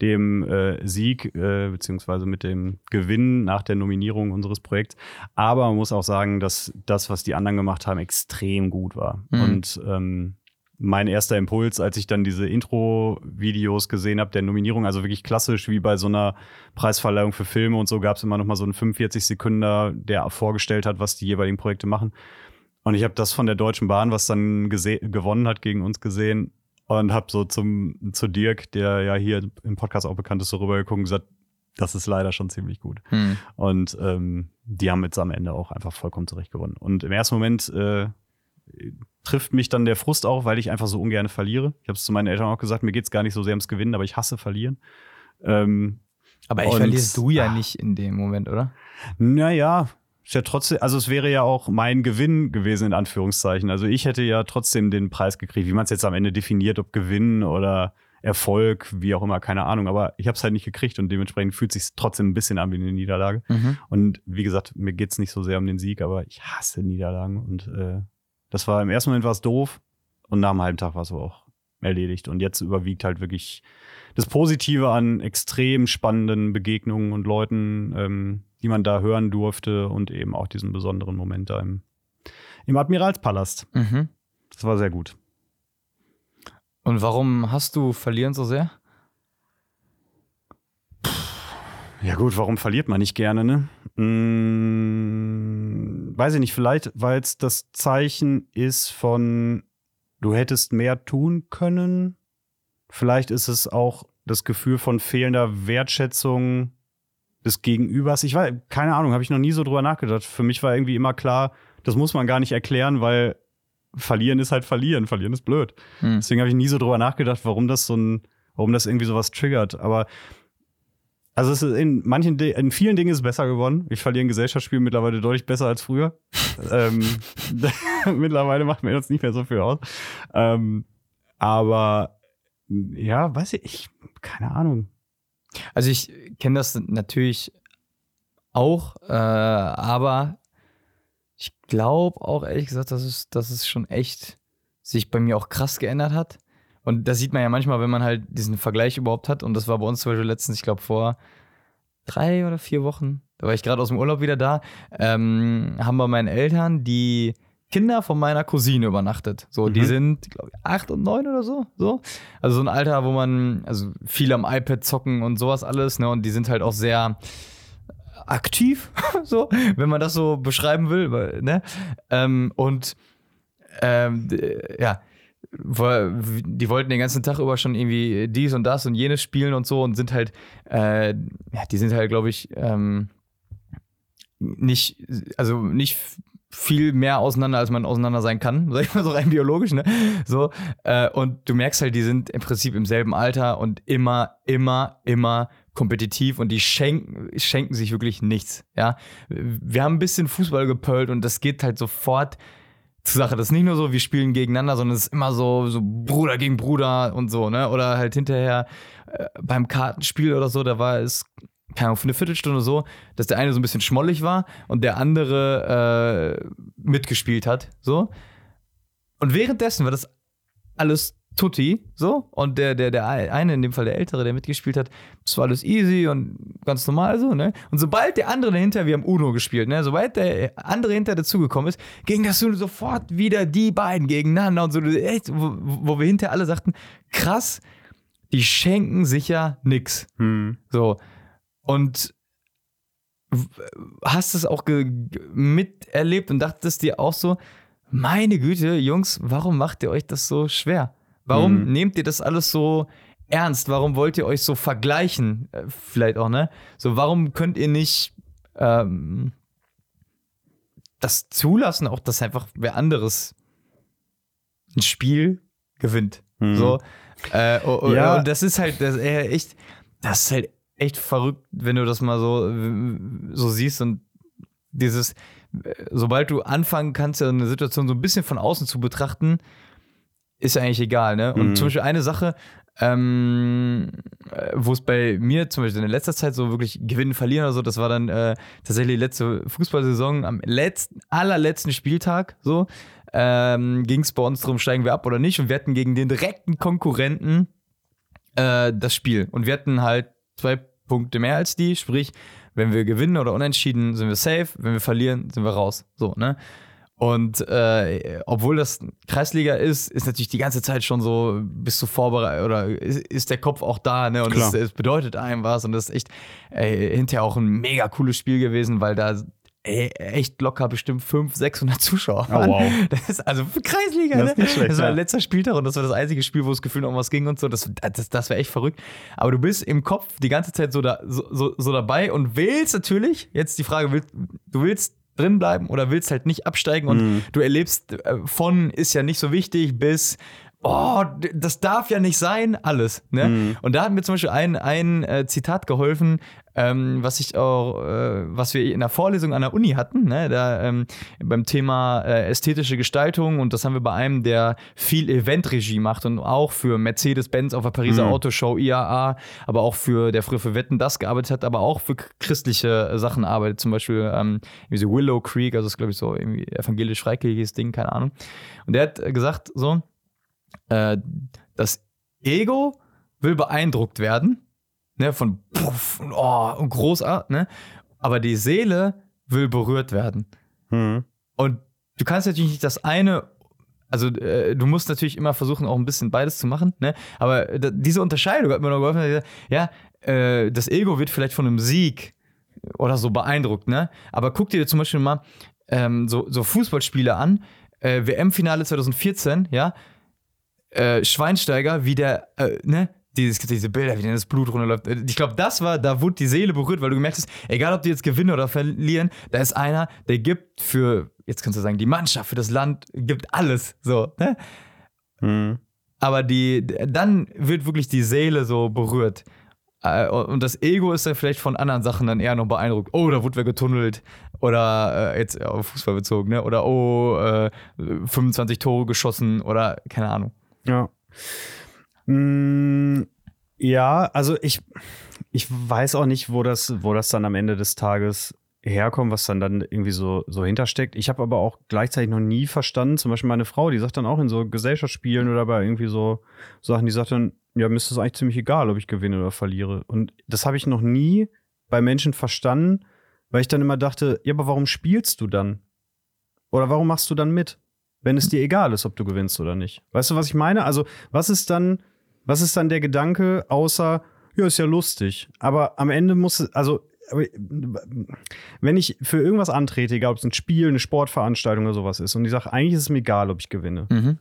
Speaker 2: dem äh, Sieg, äh, beziehungsweise mit dem Gewinn nach der Nominierung unseres Projekts. Aber man muss auch sagen, dass das, was die anderen gemacht haben, extrem gut war. Mhm. Und ähm, mein erster Impuls, als ich dann diese Intro-Videos gesehen habe, der Nominierung, also wirklich klassisch wie bei so einer Preisverleihung für Filme und so, gab es immer noch mal so einen 45 Sekunden, der vorgestellt hat, was die jeweiligen Projekte machen. Und ich habe das von der Deutschen Bahn, was dann gewonnen hat, gegen uns gesehen. und habe so zum, zu Dirk, der ja hier im Podcast auch bekannt ist, so rübergeguckt und gesagt, das ist leider schon ziemlich gut.
Speaker 1: Hm.
Speaker 2: Und ähm, die haben jetzt am Ende auch einfach vollkommen zurecht gewonnen. Und im ersten Moment äh, trifft mich dann der Frust auch, weil ich einfach so ungern verliere. Ich habe es zu meinen Eltern auch gesagt, mir geht es gar nicht so sehr ums Gewinnen, aber ich hasse verlieren. Ähm,
Speaker 1: aber ich verlierst du ja
Speaker 2: ah.
Speaker 1: nicht in dem Moment, oder?
Speaker 2: naja, ist ja trotzdem, also es wäre ja auch mein Gewinn gewesen, in Anführungszeichen. Also ich hätte ja trotzdem den Preis gekriegt, wie man es jetzt am Ende definiert, ob Gewinn oder Erfolg, wie auch immer, keine Ahnung. Aber ich habe es halt nicht gekriegt und dementsprechend fühlt sich trotzdem ein bisschen an wie eine Niederlage. Und wie gesagt, mir geht's nicht so sehr um den Sieg, aber ich hasse Niederlagen. Und äh, das war im ersten Moment war es doof und nach einem halben Tag war es aber auch erledigt. Und jetzt überwiegt halt wirklich das Positive an extrem spannenden Begegnungen und Leuten, ähm, die man da hören durfte und eben auch diesen besonderen Moment da im, im Admiralspalast.
Speaker 1: Mhm.
Speaker 2: Das war sehr gut.
Speaker 1: Und warum hast du verlieren so sehr?
Speaker 2: Ja gut, warum verliert man nicht gerne, ne? Hm, weiß ich nicht, vielleicht, weil es das Zeichen ist von, du hättest mehr tun können. Vielleicht ist es auch das Gefühl von fehlender Wertschätzung des Gegenübers. Ich weiß, keine Ahnung, habe ich noch nie so drüber nachgedacht. Für mich war irgendwie immer klar, das muss man gar nicht erklären, weil verlieren ist halt verlieren, verlieren ist blöd.
Speaker 1: Hm.
Speaker 2: Deswegen habe ich nie so drüber nachgedacht, warum das so ein, warum das irgendwie sowas triggert. Aber also es ist in manchen, Di- in vielen Dingen ist es besser geworden. Ich verliere in Gesellschaftsspielen mittlerweile deutlich besser als früher. ähm, mittlerweile macht mir das nicht mehr so viel aus. Ähm, aber ja, weiß ich, ich, keine Ahnung.
Speaker 1: Also ich kenne das natürlich auch, äh, aber ich glaube auch ehrlich gesagt, dass es, dass es schon echt sich bei mir auch krass geändert hat. Und das sieht man ja manchmal, wenn man halt diesen Vergleich überhaupt hat. Und das war bei uns zum Beispiel letztens, ich glaube vor drei oder vier Wochen, da war ich gerade aus dem Urlaub wieder da, ähm, haben bei meinen Eltern die Kinder von meiner Cousine übernachtet. So, die
Speaker 2: Mhm.
Speaker 1: sind, glaube ich, acht und neun oder so. so. Also so ein Alter, wo man, also viel am iPad zocken und sowas alles, ne? Und die sind halt auch sehr aktiv, so, wenn man das so beschreiben will, ne? Ähm, und ähm, ja, die wollten den ganzen Tag über schon irgendwie dies und das und jenes spielen und so und sind halt, äh, ja, die sind halt, glaube ich, ähm, nicht, also nicht viel mehr auseinander, als man auseinander sein kann, sag ich mal so rein biologisch, ne? So, äh, und du merkst halt, die sind im Prinzip im selben Alter und immer, immer, immer kompetitiv und die schenken, schenken sich wirklich nichts, ja. Wir haben ein bisschen Fußball gepölt und das geht halt sofort zur Sache. Das ist nicht nur so, wir spielen gegeneinander, sondern es ist immer so, so Bruder gegen Bruder und so, ne? Oder halt hinterher äh, beim Kartenspiel oder so, da war es, keine Ahnung, für eine Viertelstunde so, dass der eine so ein bisschen schmollig war und der andere äh, mitgespielt hat, so. Und währenddessen war das alles tutti, so. Und der, der, der eine, in dem Fall der Ältere, der mitgespielt hat, das war alles easy und ganz normal so, ne? Und sobald der andere dahinter, wir haben Uno gespielt, ne? Sobald der andere hinter dazugekommen ist, ging das so sofort wieder die beiden gegeneinander und so, echt, wo, wo wir hinterher alle sagten, krass, die schenken sich ja nix.
Speaker 2: Hm.
Speaker 1: So. Und hast es auch miterlebt und dachtest dir auch so, meine Güte, Jungs, warum macht ihr euch das so schwer? Warum
Speaker 2: Mhm.
Speaker 1: nehmt ihr das alles so ernst? Warum wollt ihr euch so vergleichen? Äh, Vielleicht auch, ne? So, warum könnt ihr nicht ähm, das zulassen, auch dass einfach wer anderes ein Spiel gewinnt?
Speaker 2: Hm.
Speaker 1: So. Äh, oh,
Speaker 2: Ja.
Speaker 1: Und das ist halt das ist echt, das ist halt echt verrückt, wenn du das mal so, so siehst und dieses, äh, sobald du anfangen kannst, eine Situation so ein bisschen von außen zu betrachten, ist ja eigentlich egal, ne? Und
Speaker 2: Mhm.
Speaker 1: zum Beispiel eine Sache, ähm, äh, wo es bei mir zum Beispiel in letzter Zeit so wirklich gewinnen, verlieren oder so, das war dann äh, tatsächlich die letzte Fußballsaison am letzten, allerletzten Spieltag so, ähm, ging es bei uns darum, steigen wir ab oder nicht und wir hatten gegen den direkten Konkurrenten äh, das Spiel und wir hatten halt zwei Punkte mehr als die, sprich, wenn wir gewinnen oder unentschieden, sind wir safe, wenn wir verlieren, sind wir raus, so, ne? Und äh, obwohl das Kreisliga ist, ist natürlich die ganze Zeit schon so, bist du vorbereitet oder ist, ist der Kopf auch da, ne? Und es, es bedeutet einem was und das ist echt äh, hinterher auch ein mega cooles Spiel gewesen, weil da ey, echt locker bestimmt 500, 600 Zuschauer.
Speaker 2: Oh, wow.
Speaker 1: Das ist also für Kreisliga,
Speaker 2: Das
Speaker 1: ne?
Speaker 2: schlecht,
Speaker 1: das war
Speaker 2: ja.
Speaker 1: letzter Spieltag und das war das einzige Spiel, wo es gefühlt um was ging und so. Das, das, das wäre echt verrückt. Aber du bist im Kopf die ganze Zeit so, da, so, so, so dabei und willst natürlich, jetzt die Frage, willst, du willst drin bleiben oder willst halt nicht absteigen und
Speaker 2: Mhm.
Speaker 1: du erlebst äh, von ist ja nicht so wichtig bis oh, das darf ja nicht sein, alles. Ne?
Speaker 2: Mhm.
Speaker 1: Und da hat mir zum Beispiel ein, ein äh, Zitat geholfen, ähm, was ich auch, äh, was wir in der Vorlesung an der Uni hatten, ne? da, ähm, beim Thema äh, ästhetische Gestaltung und das haben wir bei einem, der viel Eventregie macht und auch für Mercedes-Benz auf der Pariser
Speaker 2: Mhm.
Speaker 1: Autoshow, IAA, aber auch für, der früher für Wetten das gearbeitet hat, aber auch für christliche Sachen arbeitet, zum Beispiel ähm, wie so Willow Creek, also das ist glaube ich so irgendwie evangelisch-freikirchliches Ding, keine Ahnung. Und der hat äh, gesagt so, äh, das Ego will beeindruckt werden, ne, von puff, und, oh, und großartig, ne? Aber die Seele will berührt werden.
Speaker 2: Mhm.
Speaker 1: Und du kannst natürlich nicht das eine, also äh, du musst natürlich immer versuchen, auch ein bisschen beides zu machen, ne? Aber diese Unterscheidung hat mir noch geholfen. Ja, äh, das Ego wird vielleicht von einem Sieg oder so beeindruckt, ne? Aber guck dir zum Beispiel mal ähm, so, so Fußballspiele an. Äh, WM-Finale 2014, ja. Äh, Schweinsteiger, wie der, äh, ne? Dieses, diese Bilder, wie denn das Blut runterläuft. Äh, Ich glaube, das war, da wurde die Seele berührt, weil du gemerkt hast, egal ob die jetzt gewinnen oder verlieren, da ist einer, der gibt für, jetzt kannst du sagen, die Mannschaft, für das Land, gibt alles. So, ne?
Speaker 2: Mhm.
Speaker 1: Aber die, dann wird wirklich die Seele so berührt. Äh, Und das Ego ist dann vielleicht von anderen Sachen dann eher noch beeindruckt. Oh, da wurde wer getunnelt. Oder äh, jetzt auf Fußball bezogen, ne? Oder oh, äh, 25 Tore geschossen oder keine Ahnung.
Speaker 2: Ja. Mm, ja, also ich, ich weiß auch nicht, wo das, wo das dann am Ende des Tages herkommt, was dann dann irgendwie so, so hintersteckt. Ich habe aber auch gleichzeitig noch nie verstanden, zum Beispiel meine Frau, die sagt dann auch in so Gesellschaftsspielen oder bei irgendwie so Sachen, die sagt dann, ja, mir ist das eigentlich ziemlich egal, ob ich gewinne oder verliere. Und das habe ich noch nie bei Menschen verstanden, weil ich dann immer dachte, ja, aber warum spielst du dann? Oder warum machst du dann mit? Wenn es dir egal ist, ob du gewinnst oder nicht. Weißt du, was ich meine? Also, was ist dann, was ist dann der Gedanke, außer, ja, ist ja lustig. Aber am Ende muss es, also, wenn ich für irgendwas antrete, egal ob es ein Spiel, eine Sportveranstaltung oder sowas ist, und ich sage, eigentlich ist es mir egal, ob ich gewinne,
Speaker 1: Mhm.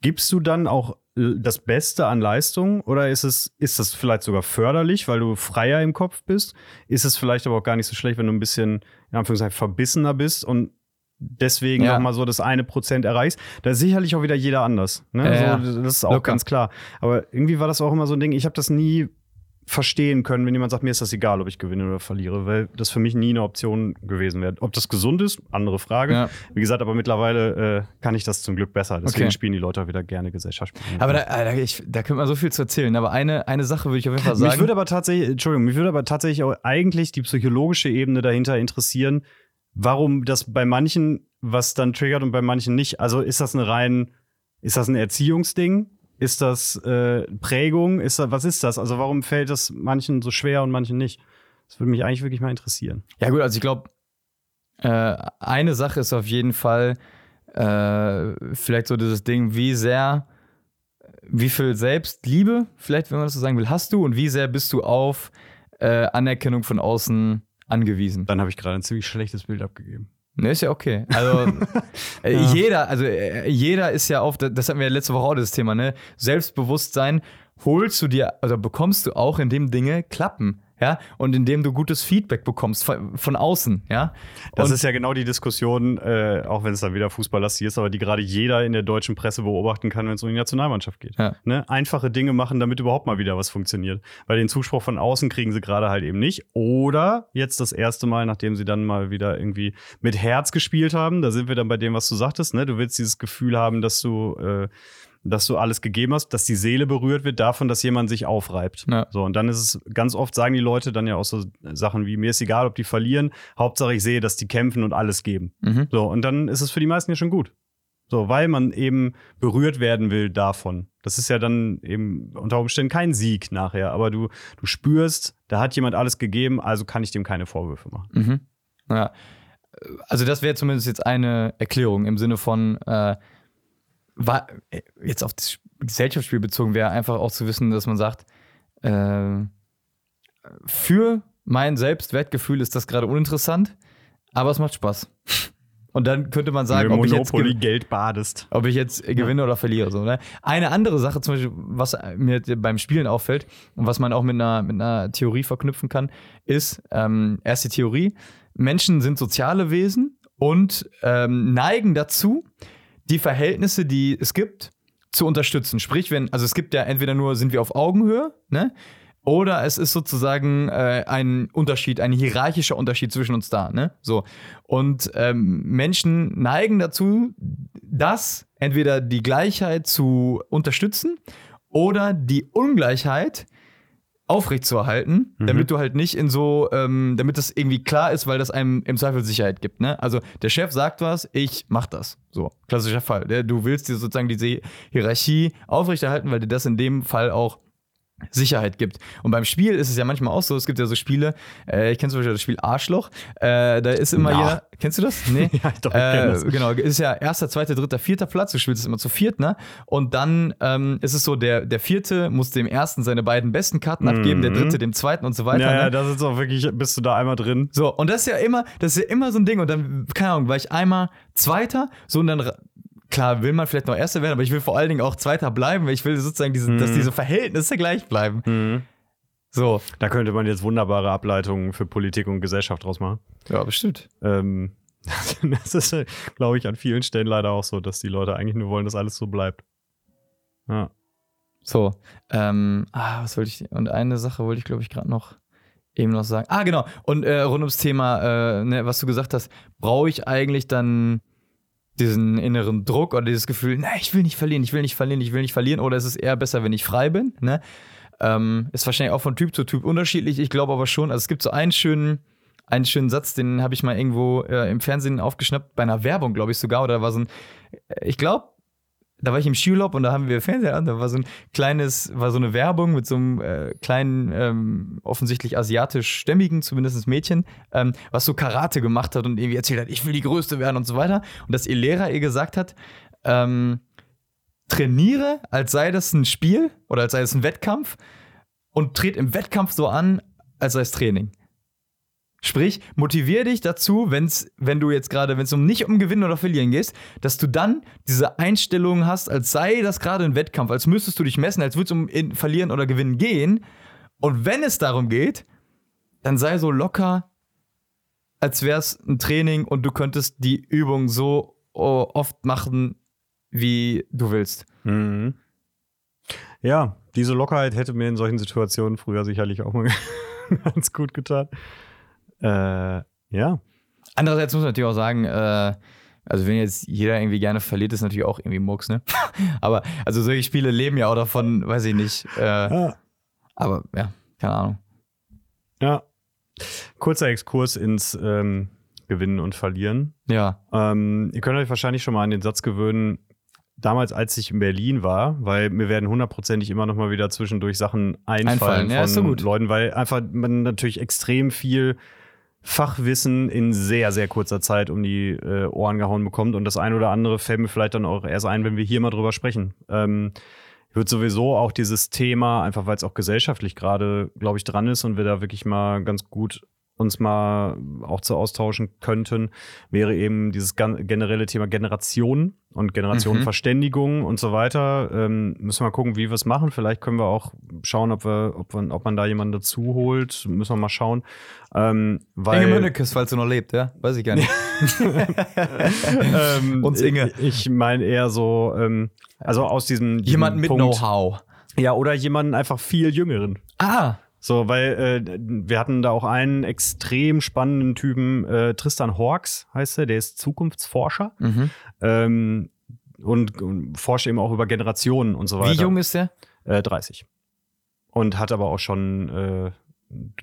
Speaker 2: gibst du dann auch äh, das Beste an Leistung oder ist es, ist das vielleicht sogar förderlich, weil du freier im Kopf bist? Ist es vielleicht aber auch gar nicht so schlecht, wenn du ein bisschen, in Anführungszeichen, verbissener bist und deswegen
Speaker 1: Ja.
Speaker 2: noch mal so das eine Prozent erreichst? Da ist sicherlich auch wieder jeder anders. Ne?
Speaker 1: Ja,
Speaker 2: so, das ist auch
Speaker 1: locker.
Speaker 2: ganz klar. Aber irgendwie war das auch immer so ein Ding, ich habe das nie verstehen können, wenn jemand sagt, mir ist das egal, ob ich gewinne oder verliere, weil das für mich nie eine Option gewesen wäre. Ob das gesund ist, andere Frage.
Speaker 1: Ja.
Speaker 2: Wie gesagt, aber mittlerweile äh, kann ich das zum Glück besser. Deswegen
Speaker 1: Okay.
Speaker 2: spielen die Leute auch wieder gerne Gesellschaftsspiele.
Speaker 1: Aber da, Alter, ich, da könnte man so viel zu erzählen. Aber eine, eine Sache würde ich auf jeden Fall sagen.
Speaker 2: mich würde aber tatsächlich, Entschuldigung, mich würde aber tatsächlich auch eigentlich die psychologische Ebene dahinter interessieren, warum das bei manchen was dann triggert und bei manchen nicht. Also ist das eine rein, ist das ein Erziehungsding? Ist das äh, Prägung? Ist das, was ist das? Also warum fällt das manchen so schwer und manchen nicht? Das würde mich eigentlich wirklich mal interessieren.
Speaker 1: Ja, gut, also ich glaube, äh, eine Sache ist auf jeden Fall äh, vielleicht so dieses Ding, wie sehr, wie viel Selbstliebe, vielleicht, wenn man das so sagen will, hast du und wie sehr bist du auf äh, Anerkennung von außen angewiesen.
Speaker 2: Dann habe ich gerade ein ziemlich schlechtes Bild abgegeben.
Speaker 1: Ne, ist ja okay. Also äh,
Speaker 2: Ja.
Speaker 1: jeder, also äh, jeder ist ja auf, das hatten wir letzte Woche auch das Thema, ne? Selbstbewusstsein holst du dir, also bekommst du auch, indem Dinge klappen, ja? Und indem du gutes Feedback bekommst von, von außen, ja?
Speaker 2: Das
Speaker 1: Und-
Speaker 2: ist ja genau die Diskussion, äh, auch wenn es dann wieder fußballlastig ist, aber die gerade jeder in der deutschen Presse beobachten kann, wenn es um die Nationalmannschaft geht.
Speaker 1: Ja.
Speaker 2: Ne? Einfache Dinge machen, damit überhaupt mal wieder was funktioniert. Weil den Zuspruch von außen kriegen sie gerade halt eben nicht. Oder jetzt das erste Mal, nachdem sie dann mal wieder irgendwie mit Herz gespielt haben, da sind wir dann bei dem, was du sagtest, ne? Du willst dieses Gefühl haben, dass du, äh, dass du alles gegeben hast, dass die Seele berührt wird davon, dass jemand sich aufreibt.
Speaker 1: Ja.
Speaker 2: So, und dann ist es ganz oft, sagen die Leute dann ja auch so Sachen wie, mir ist egal, ob die verlieren, Hauptsache ich sehe, dass die kämpfen und alles geben.
Speaker 1: Mhm.
Speaker 2: So, und dann ist es für die meisten ja schon gut. So, weil man eben berührt werden will davon. Das ist ja dann eben unter Umständen kein Sieg nachher, aber du, du spürst, da hat jemand alles gegeben, also kann ich dem keine Vorwürfe machen.
Speaker 1: Mhm. Ja. Also das wäre zumindest jetzt eine Erklärung im Sinne von, äh, war, äh, jetzt auf das Gesellschaftsspiel bezogen wäre einfach auch zu wissen, dass man sagt, äh, für mein Selbstwertgefühl ist das gerade uninteressant, aber es macht Spaß. Und dann könnte man sagen, ob ich, jetzt,
Speaker 2: Geld badest.
Speaker 1: ob ich jetzt gewinne oder verliere. So, ne? Eine andere Sache, zum Beispiel, was mir beim Spielen auffällt und was man auch mit einer, mit einer Theorie verknüpfen kann, ist, ähm, erste Theorie, Menschen sind soziale Wesen und ähm, neigen dazu, die Verhältnisse, die es gibt, zu unterstützen. Sprich, wenn, also es gibt ja entweder nur, sind wir auf Augenhöhe, ne? Oder es ist sozusagen äh, ein Unterschied, ein hierarchischer Unterschied zwischen uns da, ne? So. Und ähm, Menschen neigen dazu, das entweder die Gleichheit zu unterstützen oder die Ungleichheit aufrechtzuerhalten, damit du halt nicht in so, ähm, damit das irgendwie klar ist, weil das einem im Zweifel Sicherheit gibt. Ne? Also der Chef sagt was, ich mach das. So, klassischer Fall. Du willst dir sozusagen diese Hierarchie aufrechterhalten, weil dir das in dem Fall auch Sicherheit gibt. Und beim Spiel ist es ja manchmal auch so, es gibt ja so Spiele, äh, ich kenne zum Beispiel das Spiel Arschloch, äh, da ist immer
Speaker 2: Na.
Speaker 1: jeder, kennst du das? Nee?
Speaker 2: Ja, doch, ich
Speaker 1: äh,
Speaker 2: das.
Speaker 1: Genau, ist ja erster, zweiter, dritter, vierter Platz, du spielst es immer zu viert, ne? Und dann ähm, ist es so, der, der vierte muss dem ersten seine beiden besten Karten abgeben, der
Speaker 2: Mhm.
Speaker 1: dritte dem zweiten und so weiter.
Speaker 2: Ja,
Speaker 1: ne?
Speaker 2: ja, das ist auch wirklich, bist du da einmal drin?
Speaker 1: So, und das ist ja immer, das ist ja immer so ein Ding. Und dann, keine Ahnung, war ich einmal Zweiter, so und dann, klar, will man vielleicht noch Erster werden, aber ich will vor allen Dingen auch Zweiter bleiben, weil ich will sozusagen, diese, dass diese Verhältnisse gleich bleiben. So,
Speaker 2: Da könnte man jetzt wunderbare Ableitungen für Politik und Gesellschaft draus machen.
Speaker 1: ja, bestimmt.
Speaker 2: Ähm, das ist, glaube ich, an vielen Stellen leider auch so, dass die Leute eigentlich nur wollen, dass alles so bleibt. Ja.
Speaker 1: So, ähm, ah, was wollte ich, und eine Sache wollte ich, glaube ich, gerade noch eben noch sagen. Ah, genau, und äh, rund ums Thema, äh, ne, was du gesagt hast, brauche ich eigentlich dann diesen inneren Druck oder dieses Gefühl, na, ich will nicht verlieren, ich will nicht verlieren, ich will nicht verlieren, oder ist es eher besser, wenn ich frei bin, ne? Ähm, ist wahrscheinlich auch von Typ zu Typ unterschiedlich. Ich glaube aber schon, also es gibt so einen schönen, einen schönen Satz, den habe ich mal irgendwo äh, im Fernsehen aufgeschnappt, bei einer Werbung, glaube ich sogar, oder war so ein, ich glaube, da war ich im Skiurlaub und da haben wir Fernseher an, da war so ein kleines, war so eine Werbung mit so einem äh, kleinen, ähm, offensichtlich asiatisch-stämmigen, zumindest Mädchen, ähm, was so Karate gemacht hat und irgendwie erzählt hat, ich will die Größte werden und so weiter. Und dass ihr Lehrer ihr gesagt hat, ähm, trainiere, als sei das ein Spiel oder als sei es ein Wettkampf und tritt im Wettkampf so an, als sei es Training. Sprich, motivier dich dazu, wenn's, wenn du jetzt gerade, wenn es um nicht um Gewinnen oder Verlieren geht, dass du dann diese Einstellung hast, als sei das gerade ein Wettkampf, als müsstest du dich messen, als würde es um in Verlieren oder Gewinnen gehen. Und wenn es darum geht, dann sei so locker, als wäre es ein Training und du könntest die Übung so oft machen, wie du willst.
Speaker 2: Mhm. Ja, diese Lockerheit hätte mir in solchen Situationen früher sicherlich auch mal ganz gut getan. Äh, ja.
Speaker 1: Andererseits muss man natürlich auch sagen, äh, also wenn jetzt jeder irgendwie gerne verliert, ist natürlich auch irgendwie Murks, ne? aber also solche Spiele leben ja auch davon, weiß ich nicht. Äh,
Speaker 2: ja.
Speaker 1: aber ja, keine Ahnung.
Speaker 2: Ja. Kurzer Exkurs ins ähm, Gewinnen und Verlieren.
Speaker 1: Ja.
Speaker 2: Ähm, ihr könnt euch wahrscheinlich schon mal an den Satz gewöhnen, damals, als ich in Berlin war, weil mir werden hundertprozentig immer noch mal wieder zwischendurch Sachen einfallen,
Speaker 1: Einfallen, ja, so
Speaker 2: von
Speaker 1: gut.
Speaker 2: Leuten, weil einfach man natürlich extrem viel Fachwissen in sehr, sehr kurzer Zeit um die äh, Ohren gehauen bekommt. Und das ein oder andere fällt mir vielleicht dann auch erst ein, wenn wir hier mal drüber sprechen. Ähm, würde sowieso auch dieses Thema, einfach weil es auch gesellschaftlich gerade, glaube ich, dran ist und wir da wirklich mal ganz gut uns mal auch zu austauschen könnten, wäre eben dieses generelle Thema Generation und Generationenverständigung und so weiter. Ähm, müssen wir mal gucken, wie wir es machen. Vielleicht können wir auch schauen, ob, wir, ob, wir, ob man da jemanden dazu holt. Müssen wir mal schauen. Ähm, weil,
Speaker 1: Inge Mönnekes, falls du noch lebt, ja? Weiß ich gar nicht.
Speaker 2: ähm,
Speaker 1: Uns Inge.
Speaker 2: Ich, ich meine eher so, ähm, also aus diesem, diesem
Speaker 1: Jemand mit Know-how.
Speaker 2: Ja, oder jemanden einfach viel jüngeren.
Speaker 1: Ah,
Speaker 2: So, weil äh, wir hatten da auch einen extrem spannenden Typen, äh, Tristan Hawks heißt er, der ist Zukunftsforscher
Speaker 1: mhm.
Speaker 2: ähm, und, und forscht eben auch über Generationen und so weiter.
Speaker 1: wie jung ist der?
Speaker 2: Äh, 30. Und hat aber auch schon äh,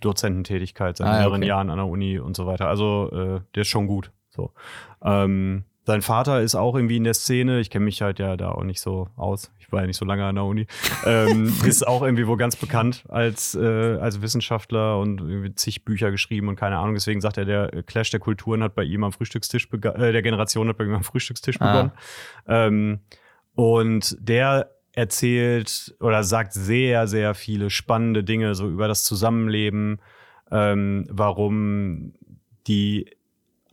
Speaker 2: Dozententätigkeit seit
Speaker 1: Ah,
Speaker 2: mehreren
Speaker 1: okay.
Speaker 2: Jahren an der Uni und so weiter. Also äh, der ist schon gut. So. Ähm, sein Vater ist auch irgendwie in der Szene. Ich kenne mich halt ja da auch nicht so aus. Ich war ja nicht so lange an der Uni. ähm, ist auch irgendwie wohl ganz bekannt als, äh, als Wissenschaftler und irgendwie zig Bücher geschrieben und keine Ahnung. Deswegen sagt er, der Clash der Kulturen hat bei ihm am Frühstückstisch begonnen, äh, der Generation hat bei ihm am Frühstückstisch
Speaker 1: Ah.
Speaker 2: begonnen. Ähm, und der erzählt oder sagt sehr, sehr viele spannende Dinge so über das Zusammenleben, ähm, warum die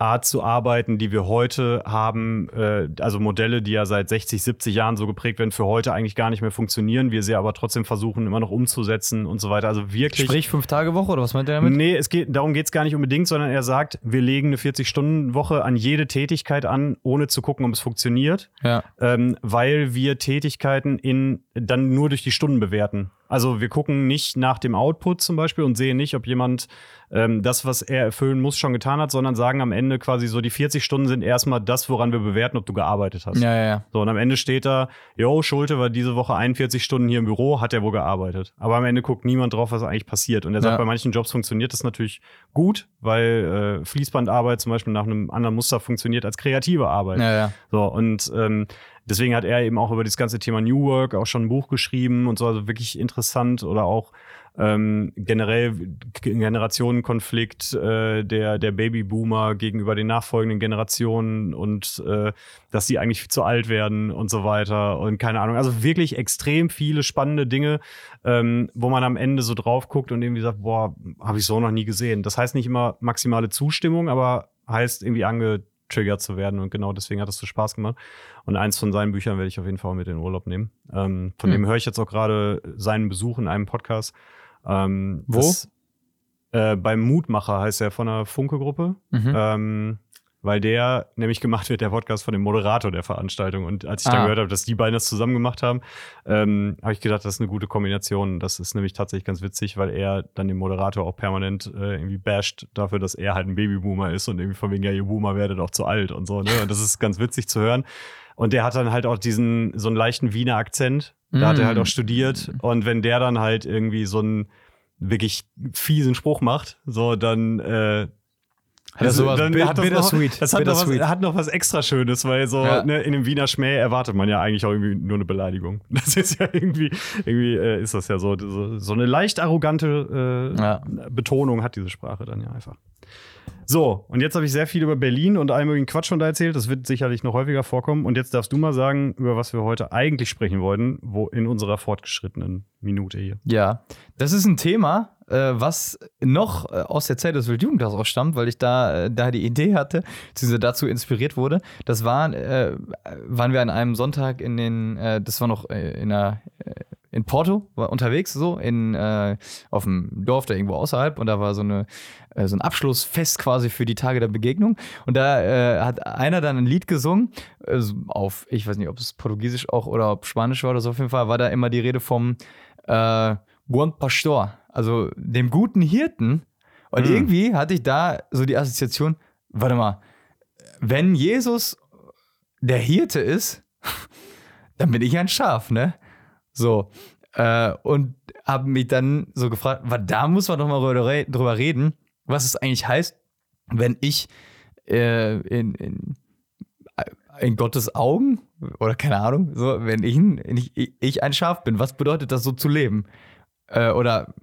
Speaker 2: Art zu arbeiten, die wir heute haben, äh, also Modelle, die ja seit 60, 70 Jahren so geprägt werden, für heute eigentlich gar nicht mehr funktionieren, wir sie aber trotzdem versuchen, immer noch umzusetzen und so weiter. Also wirklich.
Speaker 1: Sprich Fünf-Tage-Woche oder was meint er damit?
Speaker 2: Nee, es geht, darum geht es gar nicht unbedingt, sondern er sagt, wir legen eine 40-Stunden-Woche an jede Tätigkeit an, ohne zu gucken, ob es funktioniert.
Speaker 1: Ja.
Speaker 2: Ähm, weil wir Tätigkeiten in, dann nur durch die Stunden bewerten. Also wir gucken nicht nach dem Output zum Beispiel und sehen nicht, ob jemand ähm, das, was er erfüllen muss, schon getan hat, sondern sagen am Ende quasi so, die 40 Stunden sind erstmal das, woran wir bewerten, ob du gearbeitet hast.
Speaker 1: Ja, ja, ja.
Speaker 2: So, und am Ende steht da, yo, Schulte war diese Woche 41 Stunden hier im Büro, hat er wohl gearbeitet. Aber am Ende guckt niemand drauf, was eigentlich passiert. Und er sagt,
Speaker 1: Ja.
Speaker 2: bei manchen Jobs funktioniert das natürlich gut, weil äh, Fließbandarbeit zum Beispiel nach einem anderen Muster funktioniert als kreative Arbeit.
Speaker 1: Ja, ja.
Speaker 2: So, und ähm, deswegen hat er eben auch über das ganze Thema New Work auch schon ein Buch geschrieben und so, also wirklich interessant oder auch ähm, generell Generationenkonflikt äh, der, der Babyboomer gegenüber den nachfolgenden Generationen und äh, dass die eigentlich viel zu alt werden und so weiter und keine Ahnung. Also wirklich extrem viele spannende Dinge, ähm, wo man am Ende so drauf guckt und irgendwie sagt, boah, habe ich so noch nie gesehen. Das heißt nicht immer maximale Zustimmung, aber heißt irgendwie angetriggert zu werden und genau deswegen hat es so Spaß gemacht. Und eins von seinen Büchern werde ich auf jeden Fall mit in den Urlaub nehmen. Ähm, von
Speaker 1: Hm.
Speaker 2: dem höre ich jetzt auch gerade seinen Besuch in einem Podcast. Ähm,
Speaker 1: Wo?
Speaker 2: Das, äh, beim Mutmacher heißt er von der Funke-Gruppe.
Speaker 1: Mhm.
Speaker 2: Ähm, weil der nämlich gemacht wird, der Podcast von dem Moderator der Veranstaltung. Und als ich dann
Speaker 1: Ah.
Speaker 2: gehört habe, dass die beiden das zusammen gemacht haben, ähm, habe ich gedacht, das ist eine gute Kombination. Das ist nämlich tatsächlich ganz witzig, weil er dann den Moderator auch permanent äh, irgendwie basht dafür, dass er halt ein Babyboomer ist und irgendwie von wegen, ja, ihr Boomer werdet auch zu alt und so. Ne? Und das ist ganz witzig zu hören. Und der hat dann halt auch diesen, so einen leichten Wiener Akzent. Da hat er halt
Speaker 1: Mm.
Speaker 2: auch studiert. Und wenn der dann halt irgendwie so einen wirklich fiesen Spruch macht, so dann äh,
Speaker 1: Hat er sowas
Speaker 2: dann hat das noch,
Speaker 1: bittersweet.
Speaker 2: das hat noch, was,
Speaker 1: Bittersweet.
Speaker 2: hat noch was extra Schönes, weil so
Speaker 1: Ja.
Speaker 2: ne, in dem Wiener Schmäh erwartet man ja eigentlich auch irgendwie nur eine Beleidigung. Das ist ja irgendwie, irgendwie äh, ist das ja so, so, so eine leicht arrogante äh,
Speaker 1: Ja.
Speaker 2: Betonung hat diese Sprache dann ja einfach. So, und jetzt habe ich sehr viel über Berlin und all möglichen Quatsch schon da erzählt. Das wird sicherlich noch häufiger vorkommen. Und jetzt darfst du mal sagen, über was wir heute eigentlich sprechen wollten, wo in unserer fortgeschrittenen Minute hier.
Speaker 1: Ja, das ist ein Thema, äh, was noch äh, aus der Zeit des Wildjugendtags auch stammt, weil ich da, äh, da die Idee hatte, beziehungsweise dazu inspiriert wurde. Das war, äh, waren wir an einem Sonntag in den, äh, das war noch in einer, in Porto, war unterwegs so, in, äh, auf dem Dorf da irgendwo außerhalb und da war so, eine, äh, so ein Abschlussfest quasi für die Tage der Begegnung und da äh, hat einer dann ein Lied gesungen äh, auf, ich weiß nicht, ob es Portugiesisch auch oder ob Spanisch war oder so, auf jeden Fall war da immer die Rede vom äh, Buen Pastor, also dem guten Hirten. Und
Speaker 2: Hm.
Speaker 1: irgendwie hatte ich da so die Assoziation, warte mal, wenn Jesus der Hirte ist, dann bin ich ein Schaf, ne? So. Äh, und habe mich dann so gefragt, weil da muss man doch mal drüber re- drüber reden, was es eigentlich heißt, wenn ich äh, in, in, in Gottes Augen oder keine Ahnung, so, wenn ich, ich, ich ein Schaf bin, was bedeutet das so zu leben? Äh, oder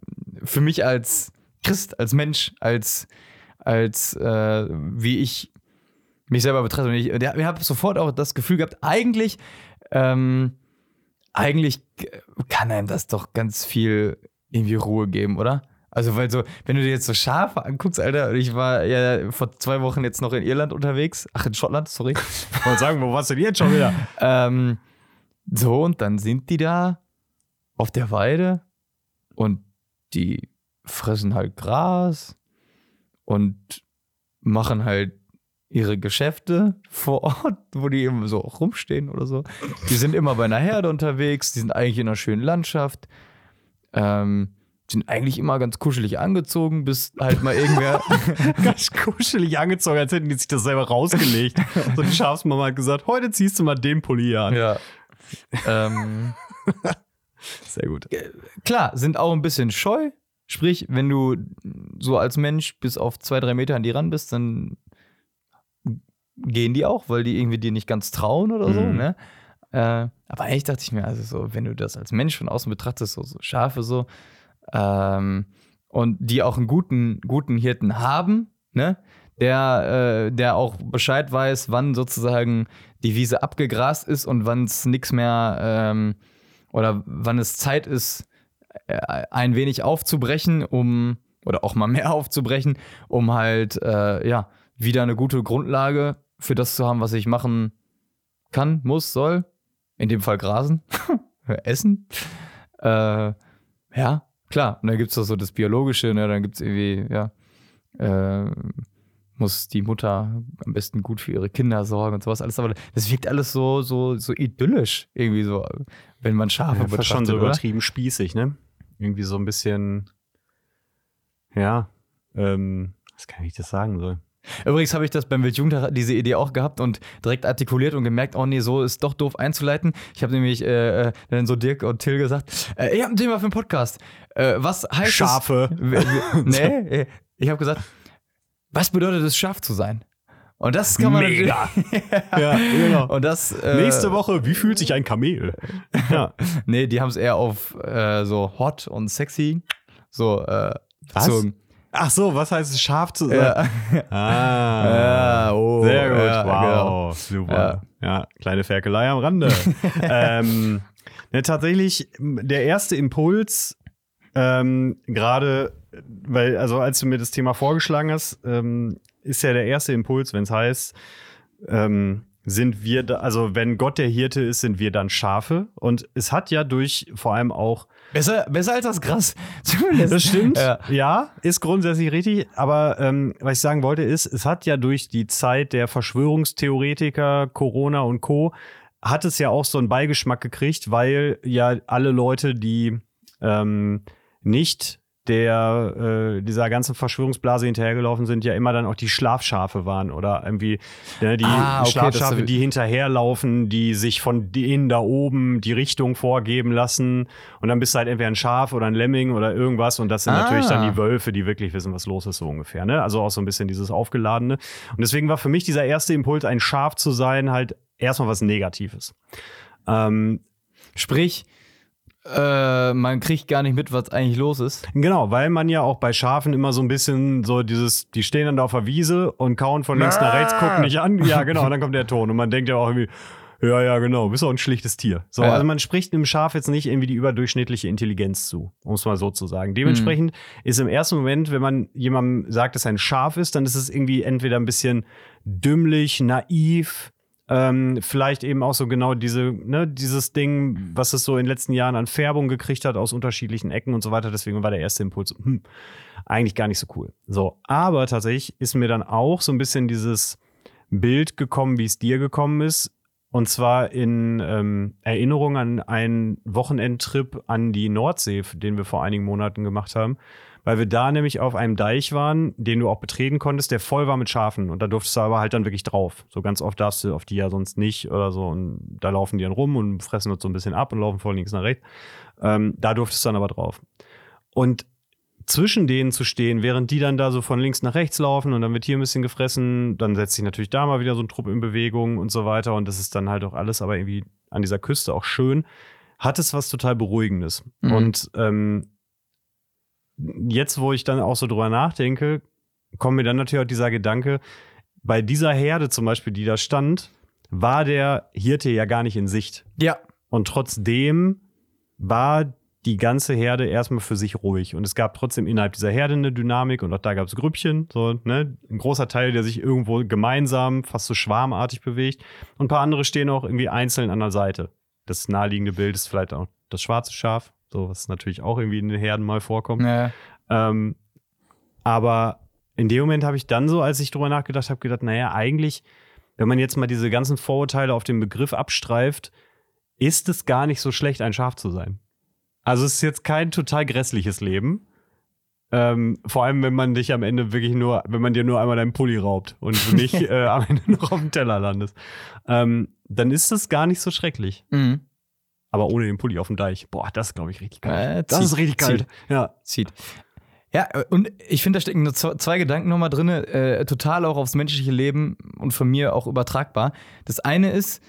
Speaker 1: für mich als Christ, als Mensch, als, als äh, wie ich mich selber betrachte. Und ich, ich habe sofort auch das Gefühl gehabt, eigentlich, ähm, eigentlich kann einem das doch ganz viel irgendwie Ruhe geben, oder? Also, weil so, wenn du dir jetzt so Schafe anguckst, Alter, ich war ja vor zwei Wochen jetzt noch in Irland unterwegs, ach, in Schottland, sorry.
Speaker 2: Und sagen, wo warst du denn jetzt schon wieder?
Speaker 1: Ähm, so, und dann sind die da auf der Weide und die fressen halt Gras und machen halt ihre Geschäfte vor Ort, wo die eben so rumstehen oder so. Die sind immer bei einer Herde unterwegs, die sind eigentlich in einer schönen Landschaft. Ähm, sind eigentlich immer ganz kuschelig angezogen, bis halt mal irgendwer
Speaker 2: Ganz kuschelig angezogen, als hätten die sich das selber rausgelegt. So die Schafsmama hat gesagt, heute ziehst du mal den Pulli hier an.
Speaker 1: ja. ähm,
Speaker 2: Sehr gut.
Speaker 1: klar, sind auch ein bisschen scheu. Sprich, wenn du so als Mensch bis auf zwei, drei Meter an die ran bist, dann gehen die auch, weil die irgendwie dir nicht ganz trauen oder so,
Speaker 2: Mhm.
Speaker 1: ne? Äh, aber eigentlich dachte ich mir, also so, wenn du das als Mensch von außen betrachtest, so, so Schafe so, ähm, und die auch einen guten, guten Hirten haben, ne? Der, äh, der auch Bescheid weiß, wann sozusagen die Wiese abgegrast ist und wann es nichts mehr ähm, oder wann es Zeit ist, äh, ein wenig aufzubrechen, um oder auch mal mehr aufzubrechen, um halt, äh, ja, wieder eine gute Grundlage für das zu haben, was ich machen kann, muss, soll. In dem Fall grasen, essen. Äh, ja, klar. Und dann gibt es so das Biologische, ne? dann gibt es irgendwie, ja, äh, muss die Mutter am besten gut für ihre Kinder sorgen und sowas alles. Aber das wirkt alles so, so, so idyllisch, irgendwie so, wenn man Schafe ja, betrachtet.
Speaker 2: schon so übertrieben spießig, ne? Irgendwie so ein bisschen, ja, ähm, was kann ich das sagen soll?
Speaker 1: Übrigens habe ich das beim Weltjugendtag diese Idee auch gehabt und direkt artikuliert und gemerkt, oh nee, so ist doch doof einzuleiten. Ich habe nämlich äh, äh, dann so Dirk und Till gesagt, äh, ich habe ein Thema für einen Podcast. Äh, was heißt
Speaker 2: Schafe.
Speaker 1: Es, nee, äh, ich habe gesagt, was bedeutet es, scharf zu sein? Und das kann man
Speaker 2: Mega. ja, genau.
Speaker 1: Und das
Speaker 2: äh, nächste Woche, wie fühlt sich ein Kamel?
Speaker 1: ja. nee, die haben es eher auf äh, so hot und sexy so äh, bezogen.
Speaker 2: Ach so, was heißt es, scharf zu sein?
Speaker 1: Ja.
Speaker 2: Ah,
Speaker 1: ja, oh,
Speaker 2: sehr gut,
Speaker 1: ja,
Speaker 2: wow,
Speaker 1: genau.
Speaker 2: super. Ja. kleine Ferkelei am Rande. ähm, ja, tatsächlich, der erste Impuls, ähm, gerade, weil, also als du mir das Thema vorgeschlagen hast, ähm, ist ja der erste Impuls, wenn es heißt, ähm, sind wir, da, also wenn Gott der Hirte ist, sind wir dann Schafe. Und es hat ja durch vor allem auch
Speaker 1: Besser, besser als das Gras.
Speaker 2: Zumindest. Das stimmt. Ja. ja. ist grundsätzlich richtig. Aber ähm, was ich sagen wollte, ist, es hat ja durch die Zeit der Verschwörungstheoretiker, Corona und Co., hat es ja auch so einen Beigeschmack gekriegt, weil ja alle Leute, die ähm, nicht der äh, dieser ganzen Verschwörungsblase hinterhergelaufen sind, ja immer dann auch die Schlafschafe waren oder irgendwie ne, die ah, okay, Schlafschafe, die hinterherlaufen, die sich von denen da oben die Richtung vorgeben lassen und dann bist du halt entweder ein Schaf oder ein Lemming oder irgendwas und das sind ah. natürlich dann die Wölfe, die wirklich wissen, was los ist so ungefähr. Ne? Also auch so ein bisschen dieses Aufgeladene. Und deswegen war für mich dieser erste Impuls, ein Schaf zu sein, halt erstmal was Negatives.
Speaker 1: Ähm, Sprich, äh, man kriegt gar nicht mit, was eigentlich los ist.
Speaker 2: Genau, weil man ja auch bei Schafen immer so ein bisschen so dieses, die stehen dann da auf der Wiese und kauen von links nach rechts, gucken nicht an. Ja, genau, und dann kommt der Ton. Und man denkt ja auch irgendwie, ja, ja, genau, bist auch ein schlichtes Tier. So, ja. also man spricht einem Schaf jetzt nicht irgendwie die überdurchschnittliche Intelligenz zu, um es mal so zu sagen. Dementsprechend mhm. ist im ersten Moment, wenn man jemandem sagt, dass er ein Schaf ist, dann ist es irgendwie entweder ein bisschen dümmlich, naiv, ähm, vielleicht eben auch so genau diese, ne, dieses Ding, was es so in den letzten Jahren an Färbung gekriegt hat aus unterschiedlichen Ecken und so weiter. Deswegen war der erste Impuls, hm, eigentlich gar nicht so cool. So, aber tatsächlich ist mir dann auch so ein bisschen dieses Bild gekommen, wie es dir gekommen ist. Und zwar in ähm, Erinnerung an einen Wochenendtrip an die Nordsee, den wir vor einigen Monaten gemacht haben weil wir da nämlich auf einem Deich waren, den du auch betreten konntest, der voll war mit Schafen. Und da durftest du aber halt dann wirklich drauf. So ganz oft darfst du auf die ja sonst nicht oder so. Und da laufen die dann rum und fressen uns so ein bisschen ab und laufen von links nach rechts. Ähm, da durftest du dann aber drauf. Und zwischen denen zu stehen, während die dann da so von links nach rechts laufen und dann wird hier ein bisschen gefressen, dann setzt sich natürlich da mal wieder so ein Trupp in Bewegung und so weiter und das ist dann halt auch alles, aber irgendwie an dieser Küste auch schön, hat es was total Beruhigendes. Mhm. Und ähm, jetzt, wo ich dann auch so drüber nachdenke, kommt mir dann natürlich auch dieser Gedanke, bei dieser Herde zum Beispiel, die da stand, war der Hirte ja gar nicht in Sicht.
Speaker 1: Ja.
Speaker 2: Und trotzdem war die ganze Herde erstmal für sich ruhig. Und es gab trotzdem innerhalb dieser Herde eine Dynamik und auch da gab es Grüppchen, so, ne? Ein großer Teil, der sich irgendwo gemeinsam, fast so schwarmartig bewegt. Und ein paar andere stehen auch irgendwie einzeln an der Seite. Das naheliegende Bild ist vielleicht auch das schwarze Schaf, so, was natürlich auch irgendwie in den Herden mal vorkommt.
Speaker 1: Ja.
Speaker 2: Ähm, aber in dem Moment habe ich dann so, als ich drüber nachgedacht habe, gedacht, naja, eigentlich, wenn man jetzt mal diese ganzen Vorurteile auf den Begriff abstreift, ist es gar nicht so schlecht, ein Schaf zu sein. Also es ist jetzt kein total grässliches Leben. Ähm, vor allem, wenn man dich am Ende wirklich nur, wenn man dir nur einmal deinen Pulli raubt und du nicht äh, am Ende noch auf dem Teller landest, ähm, dann ist das gar nicht so schrecklich.
Speaker 1: Mhm
Speaker 2: aber ohne den Pulli auf dem Deich. Boah, das ist, glaube ich, richtig
Speaker 1: geil.
Speaker 2: Äh, das ist richtig geil.
Speaker 1: Ja. Zieht. Ja, und ich finde, da stecken nur zwei Gedanken nochmal drin, äh, total auch aufs menschliche Leben und von mir auch übertragbar. Das eine ist,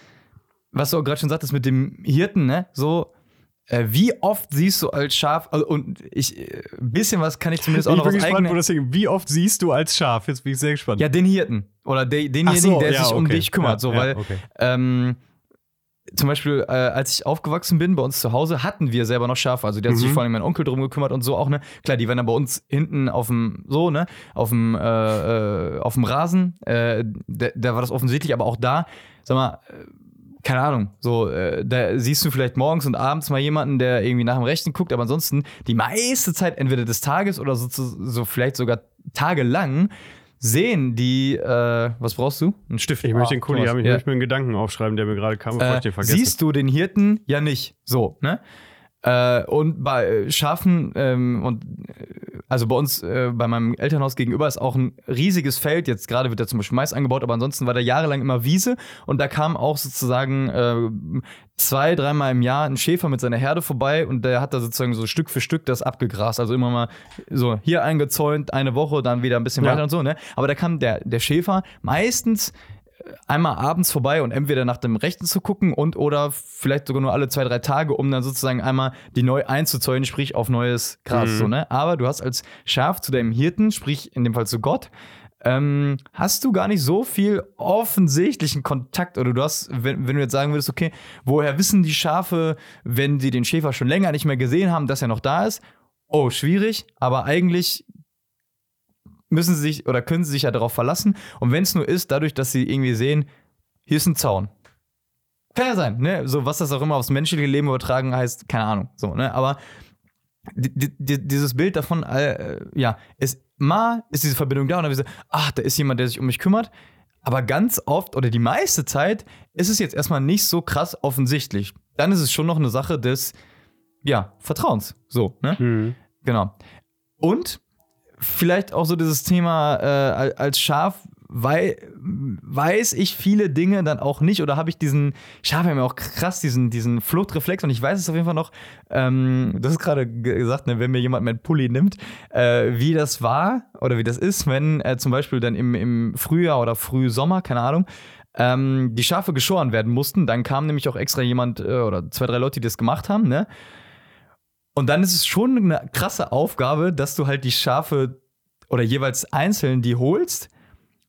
Speaker 1: was du auch gerade schon sagtest mit dem Hirten, ne? So, äh, wie oft siehst du als Schaf, also, und ich, ein äh, bisschen was kann ich zumindest auch
Speaker 2: ich
Speaker 1: noch aus
Speaker 2: gespannt, eigene... Deswegen, wie oft siehst du als Schaf? Jetzt bin ich sehr gespannt.
Speaker 1: Ja, den Hirten. Oder de, denjenigen, so, der ja, sich okay. um dich kümmert. Ja, so, weil, okay. ähm, zum Beispiel, äh, als ich aufgewachsen bin, bei uns zu Hause, hatten wir selber noch Schafe. Also der hat sich
Speaker 2: Mhm.
Speaker 1: vor allem mein Onkel drum gekümmert und so auch, ne? Klar, die waren dann bei uns hinten auf dem, so, ne? Auf dem, äh, äh, auf dem Rasen. Äh, da, da war das offensichtlich, aber auch da, sag mal, äh, keine Ahnung, so, äh, da siehst du vielleicht morgens und abends mal jemanden, der irgendwie nach dem Rechten guckt, aber ansonsten die meiste Zeit entweder des Tages oder so, so vielleicht sogar tagelang sehen die, äh, was brauchst du? Ein Stift.
Speaker 2: Ich möchte den
Speaker 1: Ah,
Speaker 2: Kuli haben, ich
Speaker 1: ja.
Speaker 2: möchte mir einen Gedanken aufschreiben, der mir gerade kam, bevor ich
Speaker 1: Äh,
Speaker 2: den vergesse.
Speaker 1: siehst du den Hirten ja nicht. So, ne? Äh, und bei äh, Schafen ähm, und äh, also bei uns, äh, bei meinem Elternhaus gegenüber ist auch ein riesiges Feld. Jetzt gerade wird da zum Beispiel Mais angebaut, aber ansonsten war da jahrelang immer Wiese und da kam auch sozusagen äh, zwei, dreimal im Jahr ein Schäfer mit seiner Herde vorbei und der hat da sozusagen so Stück für Stück das abgegrast. Also immer mal so hier eingezäunt, eine Woche, dann wieder ein bisschen
Speaker 2: Ja.
Speaker 1: weiter und so, ne? Aber da kam der, der Schäfer meistens einmal abends vorbei und entweder nach dem Rechten zu gucken und oder vielleicht sogar nur alle zwei, drei Tage, um dann sozusagen einmal die neu einzuzäunen, sprich auf neues Gras.
Speaker 2: Mhm.
Speaker 1: So, ne? Aber du hast als Schaf zu deinem Hirten, sprich in dem Fall zu Gott, ähm, hast du gar nicht so viel offensichtlichen Kontakt oder du hast, wenn, wenn du jetzt sagen würdest, okay, woher wissen die Schafe, wenn sie den Schäfer schon länger nicht mehr gesehen haben, dass er noch da ist? Oh, schwierig, aber eigentlich müssen sie sich oder können sie sich ja darauf verlassen. Und wenn es nur ist, dadurch, dass sie irgendwie sehen, hier ist ein Zaun. Kann ja sein, ne? So, was das auch immer aufs menschliche Leben übertragen heißt, keine Ahnung. So, ne? Aber di- di- di- dieses Bild davon, äh, ja, ist mal ist diese Verbindung da und dann wir so, ach, da ist jemand, der sich um mich kümmert. Aber ganz oft oder die meiste Zeit ist es jetzt erstmal nicht so krass offensichtlich. Dann ist es schon noch eine Sache des, ja, Vertrauens. So, ne?
Speaker 2: Mhm.
Speaker 1: Genau. Und vielleicht auch so dieses Thema äh, al- als Schaf, weil weiß ich viele Dinge dann auch nicht oder habe ich diesen Schafe haben ja auch krass diesen diesen Fluchtreflex und ich weiß es auf jeden Fall noch ähm, du hast gerade ge- gesagt ne, wenn mir jemand meinen Pulli nimmt äh, wie das war oder wie das ist wenn äh, zum Beispiel dann im, im Frühjahr oder Frühsommer keine Ahnung ähm, die Schafe geschoren werden mussten dann kam nämlich auch extra jemand äh, oder zwei drei Leute die das gemacht haben ne und dann ist es schon eine krasse Aufgabe, dass du halt die Schafe oder jeweils einzeln die holst,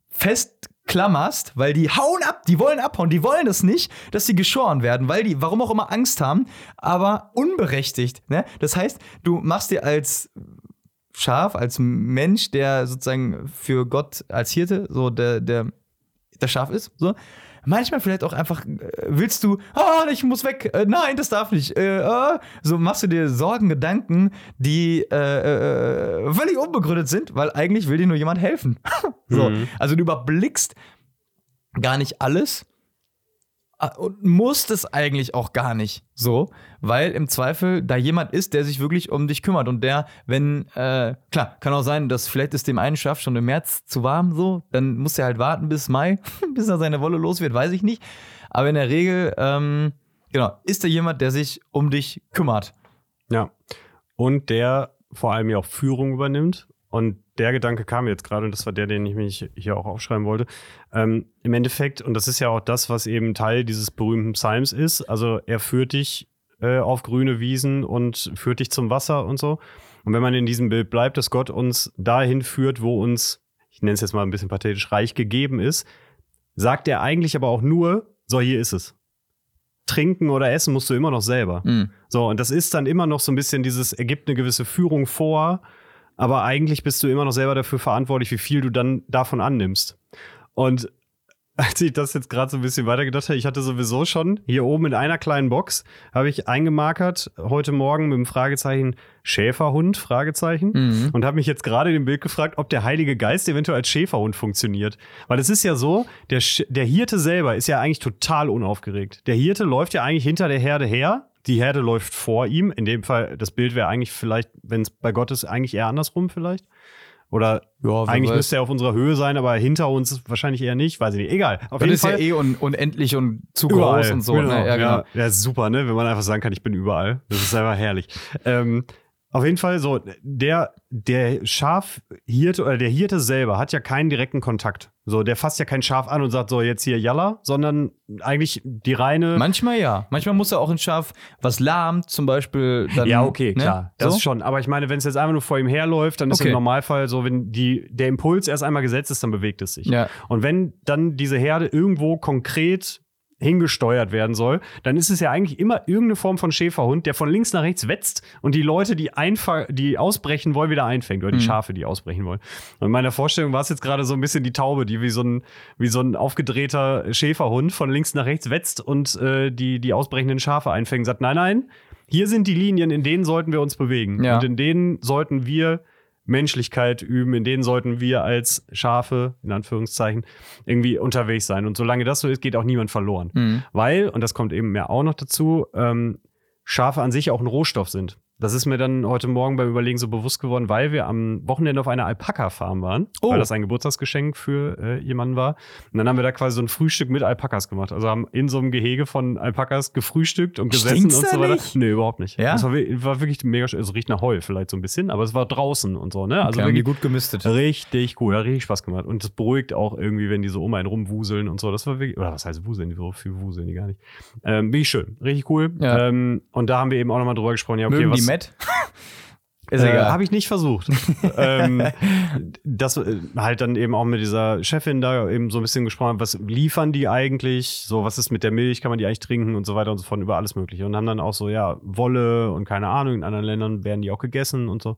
Speaker 1: festklammerst, weil die hauen ab, die wollen abhauen, die wollen das nicht, dass sie geschoren werden, weil die, warum auch immer, Angst haben, aber unberechtigt. Ne? Das heißt, du machst dir als Schaf, als Mensch, der sozusagen für Gott als Hirte, so der, der, der Schaf ist, so. Manchmal vielleicht auch einfach, äh, willst du, ah, ich muss weg, äh, nein, das darf nicht. Äh, äh, so machst du dir Sorgen, Gedanken, die äh, äh, völlig unbegründet sind, weil eigentlich will dir nur jemand helfen. so.
Speaker 2: Mhm.
Speaker 1: Also du überblickst gar nicht alles und musst es eigentlich auch gar nicht so, weil im Zweifel da jemand ist, der sich wirklich um dich kümmert und der, wenn, äh, klar, kann auch sein, dass vielleicht ist dem einen Schaf schon im März zu warm so, dann muss er halt warten bis Mai, bis er seine Wolle los wird, weiß ich nicht. Aber in der Regel, ähm, genau, ist da jemand, der sich um dich kümmert.
Speaker 2: Ja. Und der vor allem ja auch Führung übernimmt. Und der Gedanke kam jetzt gerade, und das war der, den ich mich hier auch aufschreiben wollte. Ähm, Im Endeffekt, und das ist ja auch das, was eben Teil dieses berühmten Psalms ist, also er führt dich äh, auf grüne Wiesen und führt dich zum Wasser und so. Und wenn man in diesem Bild bleibt, dass Gott uns dahin führt, wo uns, ich nenne es jetzt mal ein bisschen pathetisch, reich gegeben ist, sagt er eigentlich aber auch nur, so hier ist es. Trinken oder essen musst du immer noch selber.
Speaker 1: Mhm.
Speaker 2: So, und das ist dann immer noch so ein bisschen dieses, er gibt eine gewisse Führung vor, aber eigentlich bist du immer noch selber dafür verantwortlich, wie viel du dann davon annimmst. Und als ich das jetzt gerade so ein bisschen weitergedacht habe, ich hatte sowieso schon hier oben in einer kleinen Box, habe ich eingemarkert, heute Morgen mit dem Fragezeichen Schäferhund, Fragezeichen,
Speaker 1: Mhm.
Speaker 2: und habe mich jetzt gerade in dem Bild gefragt, ob der Heilige Geist eventuell als Schäferhund funktioniert. Weil es ist ja so, der, Sch- der Hirte selber ist ja eigentlich total unaufgeregt. Der Hirte läuft ja eigentlich hinter der Herde her. Die Herde läuft vor ihm. In dem Fall, das Bild wäre eigentlich vielleicht, wenn es bei Gott ist, eigentlich eher andersrum vielleicht. Oder
Speaker 1: Ja,
Speaker 2: eigentlich
Speaker 1: weiß.
Speaker 2: müsste er auf unserer Höhe sein, aber hinter uns wahrscheinlich eher nicht. Weiß ich nicht. Egal. Auf
Speaker 1: Das
Speaker 2: jeden
Speaker 1: ist
Speaker 2: Fall.
Speaker 1: ja eh un unendlich und zu
Speaker 2: Überall.
Speaker 1: groß und so.
Speaker 2: Genau.
Speaker 1: Ne? Ja, genau.
Speaker 2: Ja, ja, super, ne? Wenn man einfach sagen kann, ich bin überall. Das ist einfach herrlich. Ähm, auf jeden Fall so, der, der Schafhirte oder der Hirte selber hat ja keinen direkten Kontakt. So, der fasst ja kein Schaf an und sagt so, jetzt hier Jalla, sondern eigentlich die reine.
Speaker 1: Manchmal ja. Manchmal muss er auch ein Schaf, was lahmt, zum Beispiel. Dann,
Speaker 2: ja, okay,
Speaker 1: ne?
Speaker 2: klar. Das
Speaker 1: so?
Speaker 2: schon. Aber ich meine, wenn es jetzt einfach nur vor ihm herläuft, dann ist
Speaker 1: Okay.
Speaker 2: im Normalfall so, wenn die, der Impuls erst einmal gesetzt ist, dann bewegt es sich.
Speaker 1: Ja.
Speaker 2: Und wenn dann diese Herde irgendwo konkret hingesteuert werden soll, dann ist es ja eigentlich immer irgendeine Form von Schäferhund, der von links nach rechts wetzt und die Leute, die, die ausbrechen wollen, wieder einfängt oder die mhm. Schafe, die ausbrechen wollen. Und in meiner Vorstellung war es jetzt gerade so ein bisschen die Taube, die wie so ein, wie so ein aufgedrehter Schäferhund von links nach rechts wetzt und äh, die, die ausbrechenden Schafe einfängt und sagt, nein, nein, hier sind die Linien, in denen sollten wir uns bewegen. Ja. Und in denen sollten wir Menschlichkeit üben, in denen sollten wir als Schafe, in Anführungszeichen, irgendwie unterwegs sein. Und solange das so ist, geht auch niemand verloren. Mhm. Weil, und das kommt eben mehr auch noch dazu, ähm, Schafe an sich auch ein Rohstoff sind. Das ist mir dann heute Morgen beim Überlegen so bewusst geworden, weil wir am Wochenende auf einer Alpaka-Farm waren, oh. weil das ein Geburtstagsgeschenk für äh, jemanden war. Und dann haben wir da quasi so ein Frühstück mit Alpakas gemacht. Also haben in so einem Gehege von Alpakas gefrühstückt und gesessen
Speaker 1: Stinkt's
Speaker 2: und so weiter.
Speaker 1: Nicht?
Speaker 2: Nee, überhaupt nicht.
Speaker 1: Ja?
Speaker 2: Das war, war wirklich mega schön. Also riecht nach Heu vielleicht so ein bisschen, aber es war draußen und so, ne? Also
Speaker 1: okay, wirklich gut gemistet.
Speaker 2: Richtig cool, hat richtig Spaß gemacht. Und das beruhigt auch irgendwie, wenn die so um einen rumwuseln und so. Das war wirklich, oder was heißt wuseln? So viel wuseln die gar nicht. Ähm, wie schön. Richtig cool. Ja. Ähm, und da haben wir eben auch nochmal drüber gesprochen. Ja, okay,
Speaker 1: Mögen
Speaker 2: was,
Speaker 1: die Matt?
Speaker 2: Ist egal. Äh, Habe ich nicht versucht. ähm, das äh, halt dann eben auch mit dieser Chefin da eben so ein bisschen gesprochen, was liefern die eigentlich? So, was ist mit der Milch? Kann man die eigentlich trinken und so weiter und so fort über alles Mögliche. Und haben dann auch so, ja, Wolle und keine Ahnung, in anderen Ländern werden die auch gegessen und so.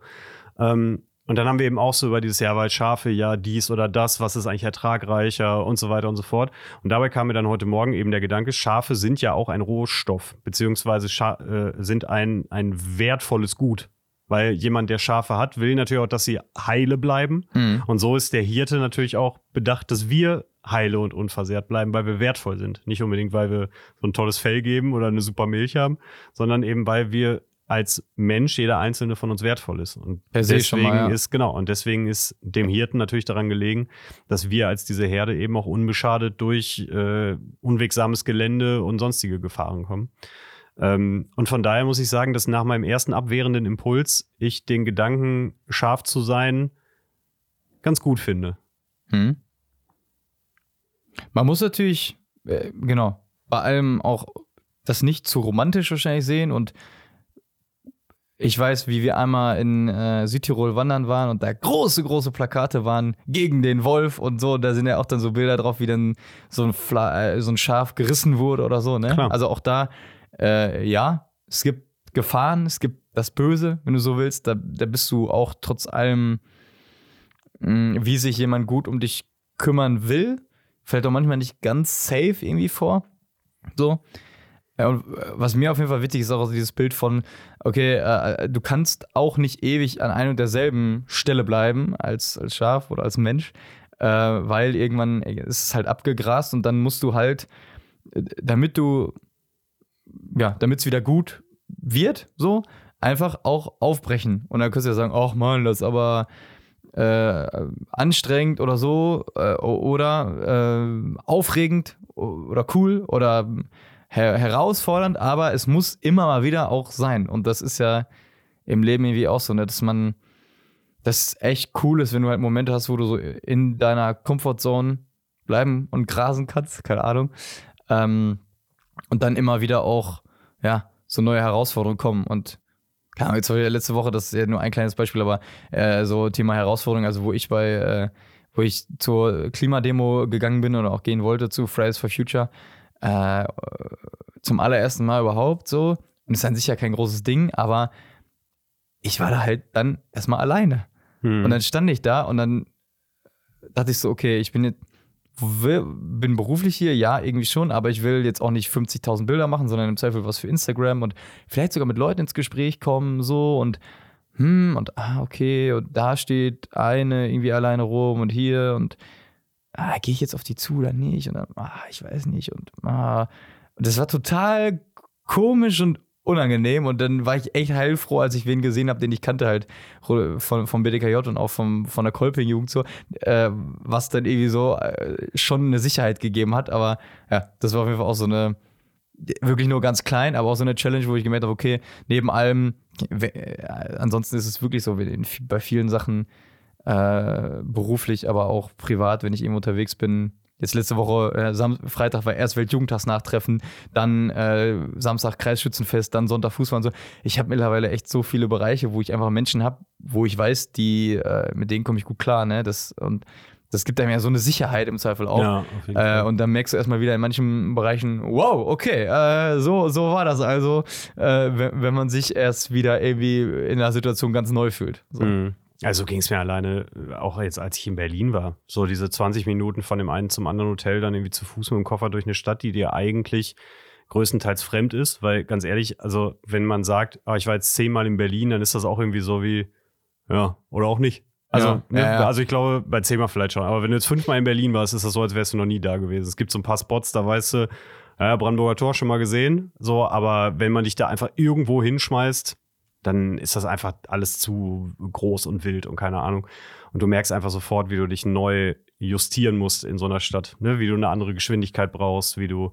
Speaker 2: Ähm, und dann haben wir eben auch so über dieses Jahr, weil Schafe, ja, dies oder das, was ist eigentlich ertragreicher und so weiter und so fort. Und dabei kam mir dann heute Morgen eben der Gedanke, Schafe sind ja auch ein Rohstoff, beziehungsweise Scha äh, sind ein, ein wertvolles Gut. Weil jemand, der Schafe hat, will natürlich auch, dass sie heile bleiben. Mhm. Und so ist der Hirte natürlich auch bedacht, dass wir heile und unversehrt bleiben, weil wir wertvoll sind. Nicht unbedingt, weil wir so ein tolles Fell geben oder eine super Milch haben, sondern eben, weil wir als Mensch, jeder einzelne von uns wertvoll ist. Und deswegen mal, ja. ist, genau, und deswegen ist dem Hirten natürlich daran gelegen, dass wir als diese Herde eben auch unbeschadet durch äh, unwegsames Gelände und sonstige Gefahren kommen. Ähm, und von daher muss ich sagen, dass nach meinem ersten abwehrenden Impuls ich den Gedanken, scharf zu sein, ganz gut finde. Hm.
Speaker 1: Man muss natürlich, äh, genau, bei allem auch das nicht zu romantisch wahrscheinlich sehen und ich weiß, wie wir einmal in äh, Südtirol wandern waren und da große, große Plakate waren gegen den Wolf und so. Da sind ja auch dann so Bilder drauf, wie dann so ein, Fla äh, so ein Schaf gerissen wurde oder so. Ne? Also auch da äh, ja, es gibt Gefahren, es gibt das Böse, wenn du so willst. Da, da bist du auch trotz allem, mh, hm, wie sich jemand gut um dich kümmern will, fällt auch manchmal nicht ganz safe irgendwie vor. So. Ja, und äh, was mir auf jeden Fall wichtig ist, auch also dieses Bild von, okay, äh, du kannst auch nicht ewig an einer und derselben Stelle bleiben als, als Schaf oder als Mensch, äh, weil irgendwann ist es halt abgegrast und dann musst du halt, äh, damit du ja, damit es wieder gut wird, so, einfach auch aufbrechen. Und dann könntest du ja sagen, ach man, das ist aber äh, anstrengend oder so äh, oder äh, aufregend oder cool oder her herausfordernd, aber es muss immer mal wieder auch sein. Und das ist ja im Leben irgendwie auch so, ne, dass man das echt cool ist, wenn du halt Momente hast, wo du so in deiner Comfortzone bleiben und grasen kannst, keine Ahnung. Ähm, und dann immer wieder auch, ja, so neue Herausforderungen kommen. Und keine Ahnung, jetzt war ja letzte Woche, das ist ja nur ein kleines Beispiel, aber äh, so Thema Herausforderungen, also wo ich bei, äh, wo ich zur Klimademo gegangen bin oder auch gehen wollte zu Fridays for Future, äh, zum allerersten Mal überhaupt so. Und ist an sich ja kein großes Ding, aber ich war da halt dann erstmal alleine. Hm. Und dann stand ich da und dann dachte ich so, okay, ich bin jetzt bin beruflich hier, ja, irgendwie schon, aber ich will jetzt auch nicht 50.000 Bilder machen, sondern im Zweifel was für Instagram und vielleicht sogar mit Leuten ins Gespräch kommen, so und hm, und ah, okay, und da steht eine irgendwie alleine rum und hier und ah, gehe ich jetzt auf die zu oder nicht? Und dann, ah, ich weiß nicht. Und ah, und das war total komisch und unangenehm. Und dann war ich echt heilfroh, als ich wen gesehen habe, den ich kannte halt von, vom BDKJ und auch vom, von der Kolping-Jugend so, äh, was dann irgendwie so äh, schon eine Sicherheit gegeben hat, aber ja, das war auf jeden Fall auch so eine, wirklich nur ganz klein, aber auch so eine Challenge, wo ich gemerkt habe, okay, neben allem, äh, ansonsten ist es wirklich so, bei vielen Sachen äh, beruflich, aber auch privat, wenn ich irgendwo unterwegs bin, Jetzt letzte Woche, äh, Sam Freitag war erst Weltjugendtagsnachtreffen, dann äh, Samstag Kreisschützenfest, dann Sonntag Fußball und so. Ich habe mittlerweile echt so viele Bereiche, wo ich einfach Menschen habe, wo ich weiß, die, äh, mit denen komme ich gut klar, ne? Das, und das gibt einem ja so eine Sicherheit im Zweifel auch.
Speaker 2: Ja,
Speaker 1: Äh, und dann merkst du erstmal wieder in manchen Bereichen, wow, okay, äh, so, so war das also, äh, wenn, wenn man sich erst wieder irgendwie in einer Situation ganz neu fühlt. So.
Speaker 2: Mhm. Also ging es mir alleine, äh, auch jetzt als ich in Berlin war, so diese 20 Minuten von dem einen zum anderen Hotel, dann irgendwie zu Fuß mit dem Koffer durch eine Stadt, die dir eigentlich größtenteils fremd ist, weil ganz ehrlich, also wenn man sagt, ah, ich war jetzt zehnmal in Berlin, dann ist das auch irgendwie so wie, ja, oder auch nicht. Also,
Speaker 1: Ja,
Speaker 2: ne,
Speaker 1: ja, ja.
Speaker 2: also ich glaube, bei zehnmal vielleicht schon, aber wenn du jetzt fünfmal in Berlin warst, ist das so, als wärst du noch nie da gewesen. Es gibt so ein paar Spots, da weißt du, ja, Brandenburger Tor schon mal gesehen, so, aber wenn man dich da einfach irgendwo hinschmeißt, dann ist das einfach alles zu groß und wild und keine Ahnung. Und du merkst einfach sofort, wie du dich neu justieren musst in so einer Stadt, ne? wie du eine andere Geschwindigkeit brauchst, wie du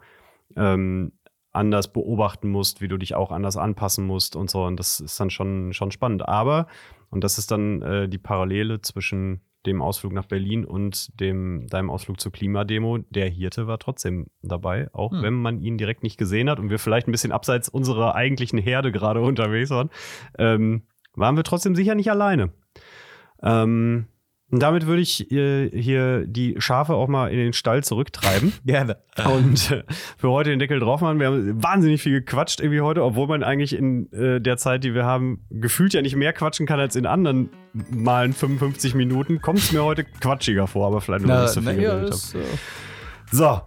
Speaker 2: ähm, anders beobachten musst, wie du dich auch anders anpassen musst und so. Und das ist dann schon, schon spannend. Aber, und das ist dann äh, die Parallele zwischen dem Ausflug nach Berlin und dem, deinem Ausflug zur Klimademo, der Hirte war trotzdem dabei, auch
Speaker 1: Hm.
Speaker 2: wenn man ihn direkt nicht gesehen hat und wir vielleicht ein bisschen abseits unserer eigentlichen Herde gerade unterwegs waren, ähm, waren wir trotzdem sicher nicht alleine. Ähm, und damit würde ich äh, hier die Schafe auch mal in den Stall zurücktreiben
Speaker 1: Gerne.
Speaker 2: und äh, für heute den Deckel drauf machen. Wir haben wahnsinnig viel gequatscht irgendwie heute, obwohl man eigentlich in äh, der Zeit, die wir haben, gefühlt ja nicht mehr quatschen kann als in anderen Malen 55 Minuten. Kommt es mir heute quatschiger vor, aber vielleicht nur, weil ich so viel
Speaker 1: ja,
Speaker 2: geredet habe. So,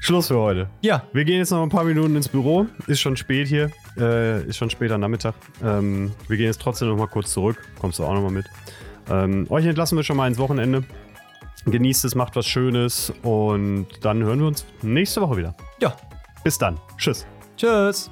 Speaker 2: Schluss für heute.
Speaker 1: ja,
Speaker 2: Wir gehen jetzt noch ein paar Minuten ins Büro. Ist schon spät hier. Äh, ist schon später Nachmittag. Ähm, wir gehen jetzt trotzdem noch mal kurz zurück. Kommst du auch noch mal mit. Ähm, euch entlassen wir schon mal ins Wochenende. Genießt es, macht was Schönes und dann hören wir uns nächste Woche wieder.
Speaker 1: ja.
Speaker 2: Bis dann. Tschüss.
Speaker 1: Tschüss.